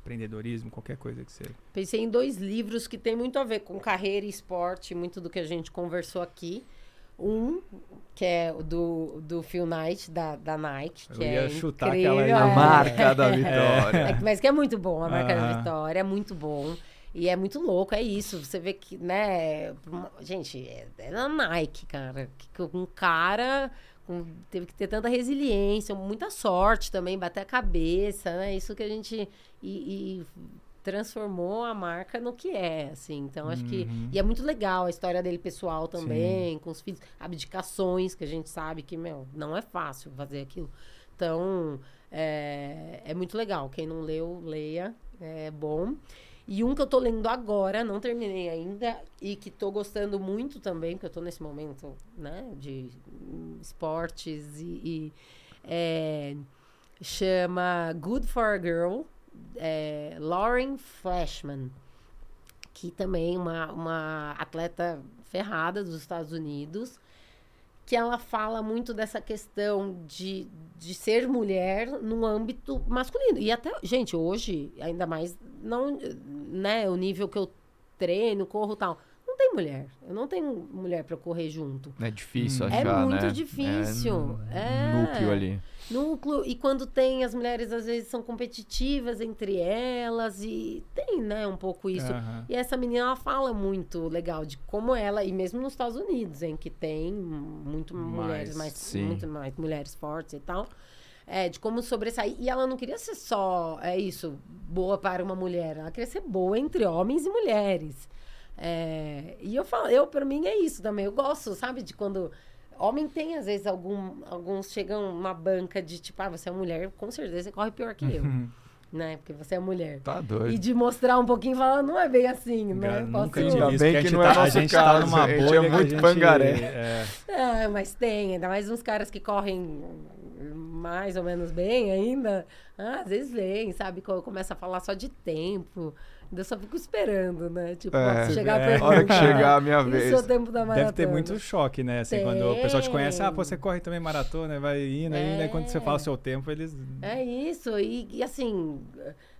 empreendedorismo, qualquer coisa que seja. Pensei em dois livros que tem muito a ver com carreira e esporte, muito do que a gente conversou aqui. Um, que é o do, do Phil Knight, da, da Nike, que Eu ia é chutar incrível, aquela é. a marca da vitória. É, mas que é muito bom, a marca da vitória, é muito bom. E é muito louco, é isso. Você vê que, né? Gente, é, é da Nike, cara. Que um cara com, teve que ter tanta resiliência, muita sorte também, bater a cabeça, né? Isso que a gente. E, e transformou a marca no que é, assim. Então, acho que. Uhum. E é muito legal a história dele pessoal também, com os filhos, abdicações, que a gente sabe que, meu, não é fácil fazer aquilo. Então, é, é muito legal. Quem não leu, leia. É bom. E um que eu tô lendo agora, não terminei ainda, e que tô gostando muito também, porque eu tô nesse momento, né, de esportes e. e, é, chama Good for a Girl, é, Lauren Flashman, que também é uma, uma atleta ferrada dos Estados Unidos, que ela fala muito dessa questão de, de ser mulher no âmbito masculino. E até, gente, hoje, ainda mais, não, né, o nível que eu treino, corro e tal, não tem mulher. Eu não tenho mulher para correr junto. É difícil Hum. achar, É né? muito difícil. É. Núcleo ali. Núcleo, e quando tem, as mulheres às vezes são competitivas entre elas, e tem, né, um pouco isso. Aham. E essa menina, ela fala muito legal de como ela, e mesmo nos Estados Unidos, em que tem muito Mais, mulheres, mais, sim. muito mais mulheres fortes e tal, é, de como sobressair. E ela não queria ser só, é isso, boa para uma mulher, ela queria ser boa entre homens e mulheres. É, e eu falo, eu, pra mim, é isso também. Eu gosto, sabe, de quando. Homem tem, às vezes, algum, alguns chegam uma banca de tipo, ah, você é mulher, com certeza você corre pior que eu. né? Porque você é mulher. Tá E doido. de mostrar um pouquinho e falar, não é bem assim, né? Cara, Posso- nunca Ainda bem que gente não é tá, a nosso gente tá caso, numa a gente bolha é que a muito gente- pangaré. é, Ah, mas tem, ainda mais uns caras que correm mais ou menos bem ainda. Ah, às vezes vem, sabe? Co- Começa a falar só de tempo. Ainda só fico esperando, né? Tipo, É, chegar é. a hora que chegar a minha E o vez. seu tempo da maratona? Deve ter muito choque, né? Assim, quando o pessoal te conhece, ah, Tem. pô, você corre também maratona, vai indo aí, né? Quando você É. fala o seu tempo, eles. É isso, e, e assim,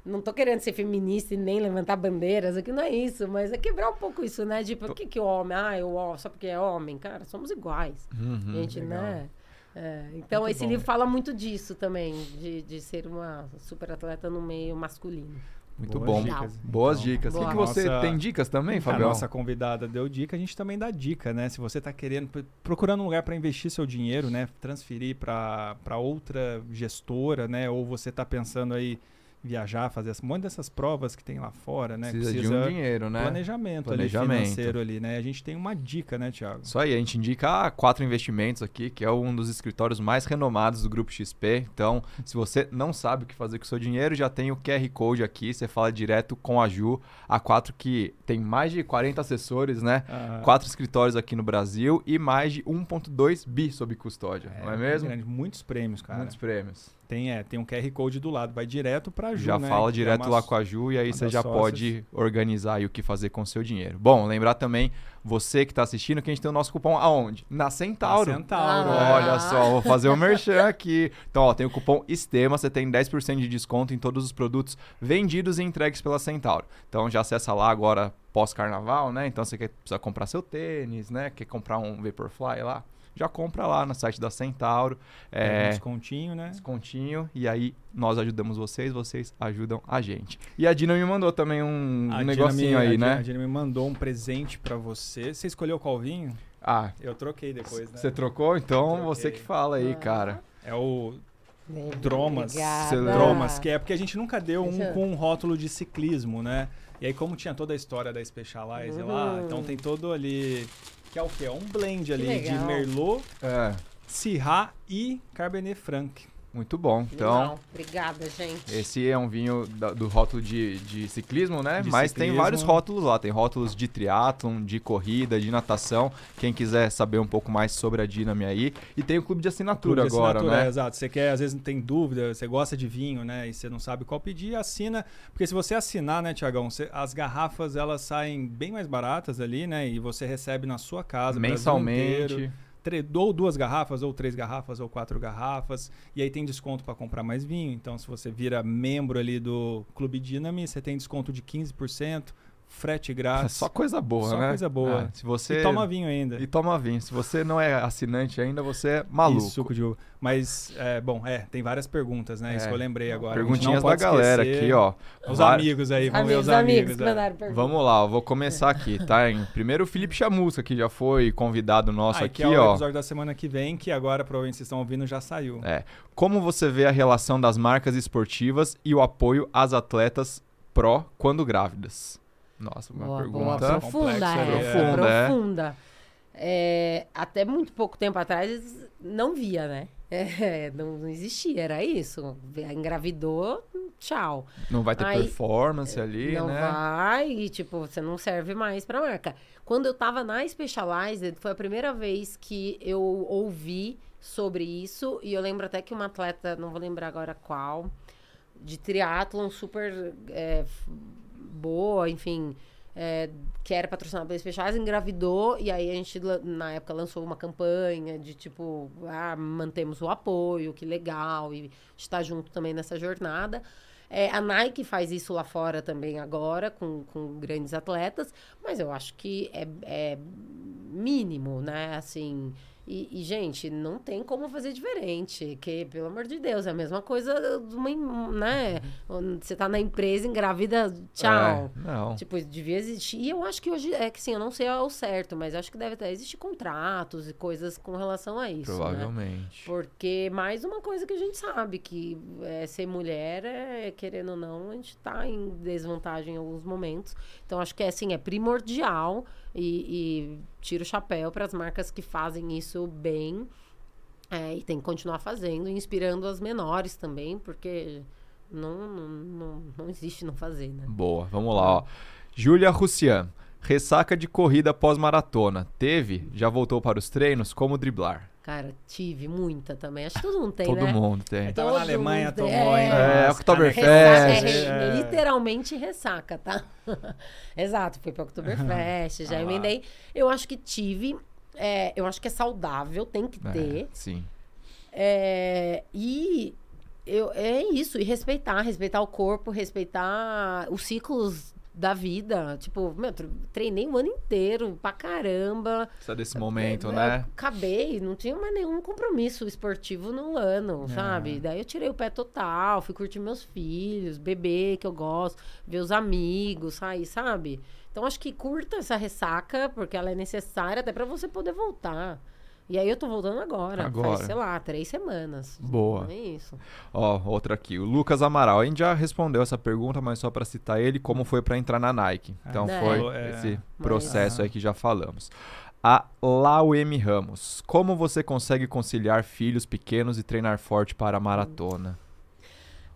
não tô querendo ser feminista e nem levantar bandeiras, aqui não é isso, mas é quebrar um pouco isso, né? De por que, que o homem, ah, eu só porque é homem, cara, somos iguais. Uhum. gente, legal. né? É, então, Muito esse bom. livro fala muito disso também, de, de ser uma super atleta no meio masculino. Muito Boas bom. dicas, Boas então. dicas. O que, você Nossa- tem dicas também, A Fabião? nossa convidada deu dica, a gente também dá dica, né? Se você está querendo, procurando um lugar para investir seu dinheiro, né? Transferir para outra gestora, né? Ou você está pensando aí viajar, fazer um monte dessas provas que tem lá fora, né? Precisa, de um dinheiro, né? planejamento, Planejamento. ali financeiro ali, né? A gente tem uma dica, né, Thiago? Isso aí, a gente indica a Quatro Investimentos aqui, que é um dos escritórios mais renomados do Grupo XP. Então, se você não sabe o que fazer com o seu dinheiro, já tem o QR Code aqui, você fala direto com a Ju, a Quatro que tem mais de 40 assessores, né? Ah, Quatro escritórios aqui no Brasil e mais de 1.2 bi sob custódia, não é mesmo? grande, muitos prêmios, cara. Muitos prêmios. Tem, é, tem um QR Code do lado, vai direto pra Ju, já né? fala que é direto uma lá com a Ju e aí você já sócias. pode organizar aí o que fazer com o seu dinheiro. Bom, lembrar também, você que está assistindo, que a gente tem o nosso cupom aonde? Na Centauro. Centauro. Ah. Olha só, vou fazer o merchan aqui. Então, ó, tem o cupom STEMA, você tem 10% de desconto em todos os produtos vendidos e entregues pela Centauro. Então, já acessa lá agora pós-carnaval, né? Então, você quer, precisa comprar seu tênis, né? Quer comprar um Vaporfly lá? Já compra lá no site da Centauro. Um É, descontinho, né? descontinho e aí nós ajudamos vocês, vocês ajudam a gente. E a Dina me mandou também um, A um negocinho me- a aí, A né? Dina me mandou um presente pra você. Você escolheu qual vinho? Ah, Eu troquei depois, né? você trocou? Então você que fala aí, Ah. cara. É o Dromas. Dromas, que é porque a gente nunca deu um com um rótulo de ciclismo, né? E aí, como tinha toda a história da Specialized lá, Uhum. então tem todo ali. Que é o quê? É um blend ali de legal. Merlot, É, Syrah e Cabernet Franc. Muito bom. Então, Legal. Obrigada, gente. esse é um vinho da- do rótulo de, de ciclismo, né? De Mas tem ciclismo. vários rótulos lá. Tem rótulos de triatlon, de corrida, de natação. Quem quiser saber um pouco mais sobre a Dinami aí. E tem o clube de assinatura Clube de agora, assinatura, né? é, exato. Você quer, às vezes não tem dúvida, você gosta de vinho, né? E você não sabe qual pedir, assina. Porque se você assinar, né, Tiagão, as garrafas elas saem bem mais baratas ali, né? E você recebe na sua casa. Mensalmente. Ou duas garrafas, ou três garrafas, ou quatro garrafas. E aí tem desconto para comprar mais vinho. Então, se você vira membro ali do Clube Dinami, você tem desconto de 15%, frete grátis. Só coisa boa, Só né? coisa boa. Ah, se você E toma vinho ainda. E toma vinho. Se você não é assinante ainda, você é maluco. E suco de uva. Mas, é, bom, é, tem várias perguntas, né? Isso É. que eu lembrei agora. Perguntinhas da galera aqui, ó. Os Vai- amigos aí, vamos ver amigos, os amigos. amigos, é. Vamos lá, eu vou começar aqui, tá? Em primeiro o Felipe Chamusca, que já foi convidado nosso Ah, aqui, que é o ó. episódio da semana que vem, que agora provavelmente vocês estão ouvindo, já saiu. É. Como você vê a relação das marcas esportivas e o apoio às atletas pró quando grávidas? Nossa, uma Boa, pergunta. boa, profunda, complexa, é, é. Profunda, é. profunda. É, até muito pouco tempo atrás não via, né? É, não, não existia, era isso. Engravidou, tchau. Não vai ter Aí, performance ali, não né? vai e, tipo, você não serve mais pra marca. Quando eu tava na Specialized, foi a primeira vez que eu ouvi sobre isso. E eu lembro até que uma atleta, não vou lembrar agora qual, de triatlon super é, boa, enfim, é, que era patrocinada pela Specialized, engravidou. E aí a gente, na época, lançou uma campanha de, tipo, ah, mantemos o apoio, que legal. E está junto também nessa jornada. É, a Nike faz isso lá fora também agora, com, com grandes atletas, mas eu acho que é, é mínimo, né? Assim. E, e, gente, não tem como fazer diferente. Que, pelo amor de Deus, é a mesma coisa de uma, né? Você tá na empresa, engravida, tchau. É, não. Tipo, devia existir. E eu acho que hoje, é que sim, eu não sei ao certo, mas acho que deve até existir contratos e coisas com relação a isso. Né? Provavelmente. Porque mais uma coisa que a gente sabe, que é, ser mulher, é, querendo ou não, a gente tá em desvantagem em alguns momentos. Então, acho que é assim, é primordial e, e tiro o chapéu para as marcas que fazem isso bem. É, e tem que continuar fazendo, inspirando as menores também, porque não, não, não, não existe não fazer, né? Boa, vamos lá, ó. Júlia Russian. Ressaca de corrida pós-maratona. Teve? Já voltou para os treinos? Como driblar? Cara, tive muita também. Acho que todo mundo tem, Todo né? mundo tem. Tava Todo na Alemanha, mundo tomou ainda. É, umas Oktoberfest. é, É. literalmente ressaca, tá? Exato, fui pra Oktoberfest, já Ah emendei. Eu acho que tive, é, eu acho que é saudável, tem que É, ter. sim. É, e eu, é isso, e respeitar, respeitar o corpo, respeitar os ciclos da vida. Tipo, meu, tre- treinei o ano inteiro, pra caramba. Precisa desse momento, Eu né? Acabei, não tinha mais nenhum compromisso esportivo no ano, sabe? Daí eu tirei o pé total, fui curtir meus filhos, beber, que eu gosto, ver os amigos, sair, sabe? Então acho que curta essa ressaca, porque ela é necessária até pra você poder voltar. E aí eu tô voltando agora, Agora. faz, sei lá, três semanas. Boa. É isso. Ó, outra aqui. O Lucas Amaral. A gente já respondeu essa pergunta, mas só para citar ele, como foi para entrar na Nike. Então É. foi É. esse Mas- processo aí que já falamos. A Lauemi Ramos. Como você consegue conciliar filhos pequenos e treinar forte para a maratona?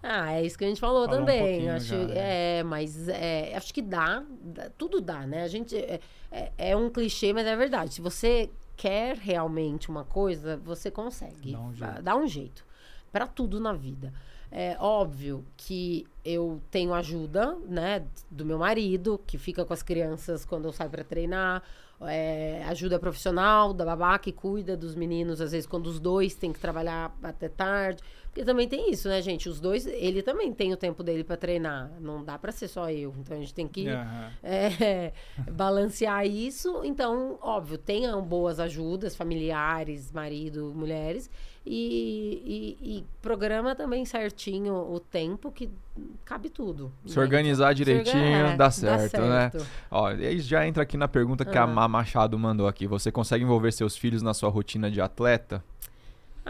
Ah, é isso que a gente falou, Falou um também. pouquinho acho, já, né? É, mas é, acho que dá, dá- tudo dá, né? A gente é, é- é um clichê, mas é verdade. Se você quer realmente uma coisa, você consegue. Dá um jeito. Dá- um jeito. Pra tudo na vida. É óbvio que eu tenho ajuda, né, do meu marido, que fica com as crianças quando eu saio pra treinar. É, ajuda profissional da babá que cuida dos meninos, às vezes quando os dois têm que trabalhar até tarde. Porque também tem isso, né, gente? Os dois, ele também tem o tempo dele pra treinar. Não dá pra ser só eu. Então a gente tem que Aham. é, balancear isso. Então, óbvio, tenham boas ajudas, familiares, marido, mulheres. E, e- e programa também certinho o tempo que cabe tudo. Se né? organizar direitinho, É, dá, certo, né? certo. Ó, e aí já entra aqui na pergunta que a Ah. Má Machado mandou aqui. Você consegue envolver seus filhos na sua rotina de atleta?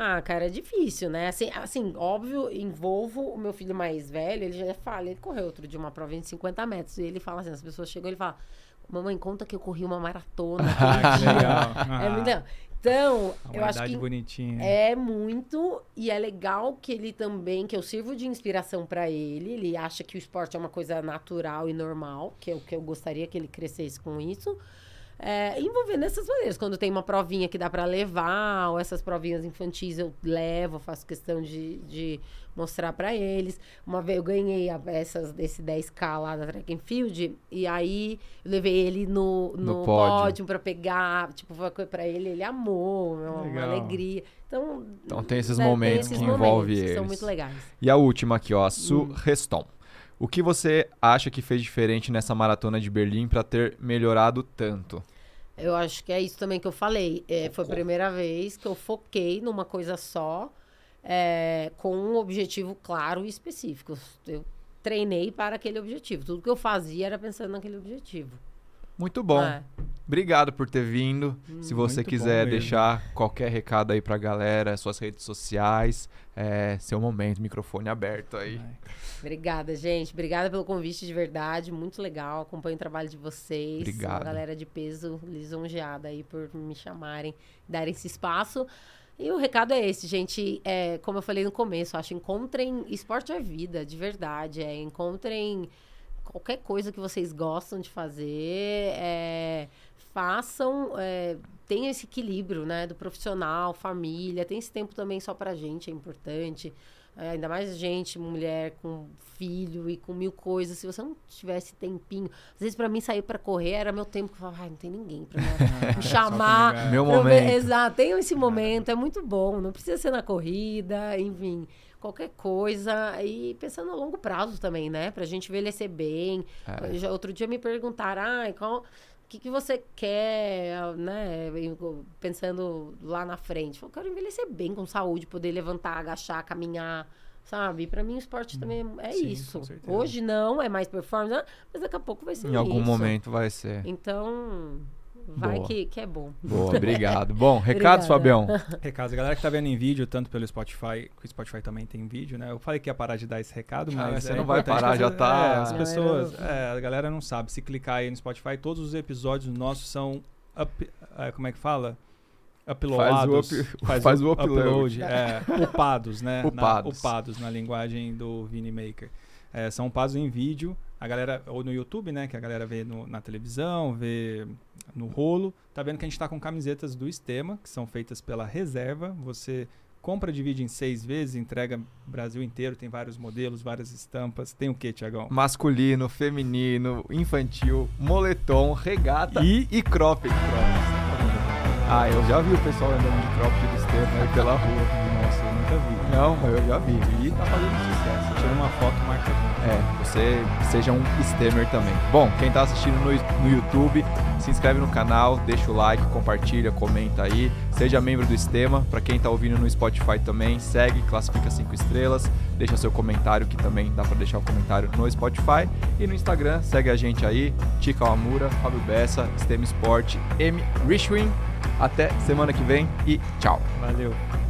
Ah, cara, é difícil, né? Assim, assim, óbvio, envolvo o meu filho mais velho, ele já fala, ele correu outro dia uma prova de 50 metros. E ele fala assim, as pessoas chegam e ele fala, mamãe, conta que eu corri uma maratona. Ah, que dia." legal. É muito legal. Então, Uma eu acho que bonitinha. É muito, e é legal que ele também, que eu sirvo de inspiração pra ele. Ele acha que o esporte é uma coisa natural e normal, que é o que eu gostaria que ele crescesse com isso. É, envolver nessas maneiras. Quando tem uma provinha que dá pra levar, ou essas provinhas infantis eu levo, faço questão de, de mostrar pra eles. Uma vez eu ganhei a- essas desse 10K lá da Track and Field, e aí eu levei ele no, No no, pódio. pra pegar, tipo, pra ele, ele amou, é uma, uma alegria. Então, Então tem esses né, momentos esses que momentos envolve que eles. São muito legais. E a última aqui, ó, a Su Hum. Reston. O que você acha que fez diferente nessa maratona de Berlim para ter melhorado tanto? Eu acho que é isso também que eu falei. É, foi a primeira vez que eu foquei numa coisa só, é, com um objetivo claro e específico. Eu treinei para aquele objetivo. Tudo que eu fazia era pensando naquele objetivo. Muito bom. É. Obrigado por ter vindo. Se você quiser deixar qualquer recado aí pra galera, suas redes sociais, é seu momento, microfone aberto aí. Obrigada, gente. Obrigada pelo convite de verdade. Muito legal. Acompanho o trabalho de vocês. Obrigado. Uma galera de peso lisonjeada aí por me chamarem, darem esse espaço. E o recado é esse, gente. É, como eu falei no começo, acho encontrem esporte é vida, de verdade. É, encontrem qualquer coisa que vocês gostam de fazer. É, façam. É, tenham esse equilíbrio, né? Do profissional, família. Tem esse tempo também só pra gente, é importante. É, ainda mais gente, mulher com filho e com mil coisas. Se você não tivesse tempinho, às vezes pra mim sair pra correr era meu tempo que eu falava, ai, não tem ninguém pra me, chamar. Meu ver- momento. Exato, tenho esse momento, é muito bom. Não precisa ser na corrida, enfim, qualquer coisa. E pensando a longo prazo também, né? Pra gente envelhecer bem. É. Já, outro dia me perguntaram, ai, qual. O que, que você quer, né? em- Pensando lá na frente. Eu quero envelhecer bem, com saúde, poder levantar, agachar, caminhar, sabe? Pra mim, o esporte também é Sim, isso. Hoje não, é mais performance, né? mas daqui a pouco vai ser Em algum isso. momento vai ser. Então, vai que, que é bom. Boa, obrigado. Bom, recados. Fabião. Recado, a galera que tá vendo em vídeo, tanto pelo Spotify, que o Spotify também tem vídeo, né? Eu falei que ia parar de dar esse recado, Cara, mas. você é não vai parar, já tá- é, as Não, pessoas. eu- é, a galera não sabe. Se clicar aí no Spotify, todos os episódios nossos são. up- é, como é que fala? Uploadados. up- faz o upload. é, upados, né? Na- Upados. upados na linguagem do Vini Maker. É, são upados em vídeo. A galera, ou no YouTube, né? Que a galera vê no- na televisão, vê no rolo. Tá vendo que a gente tá com camisetas do Estema, que são feitas pela reserva. Você compra, divide em seis vezes, entrega Brasil inteiro, tem vários modelos, várias estampas. Tem o que, Tiagão? Masculino, feminino, infantil, moletom, regata E- e, cropped. Ah, eu já vi o pessoal andando de cropped do Estevam aí pela rua. Nossa, eu nunca vi. Não, mas eu já vi. E tá fazendo sucesso. Tira uma foto, marca. É, você seja um Stemer também. Bom, quem tá assistindo no, no YouTube, se inscreve no canal, deixa o like, compartilha, comenta aí. Seja membro do Estema. Pra quem tá ouvindo no Spotify também, segue, classifica 5 estrelas. Deixa seu comentário, que também dá pra deixar o comentário no Spotify. E no Instagram, segue a gente aí. Tica Amura, Fábio Bessa, Stema Sport, M. Richwin. Até semana que vem e tchau. Valeu.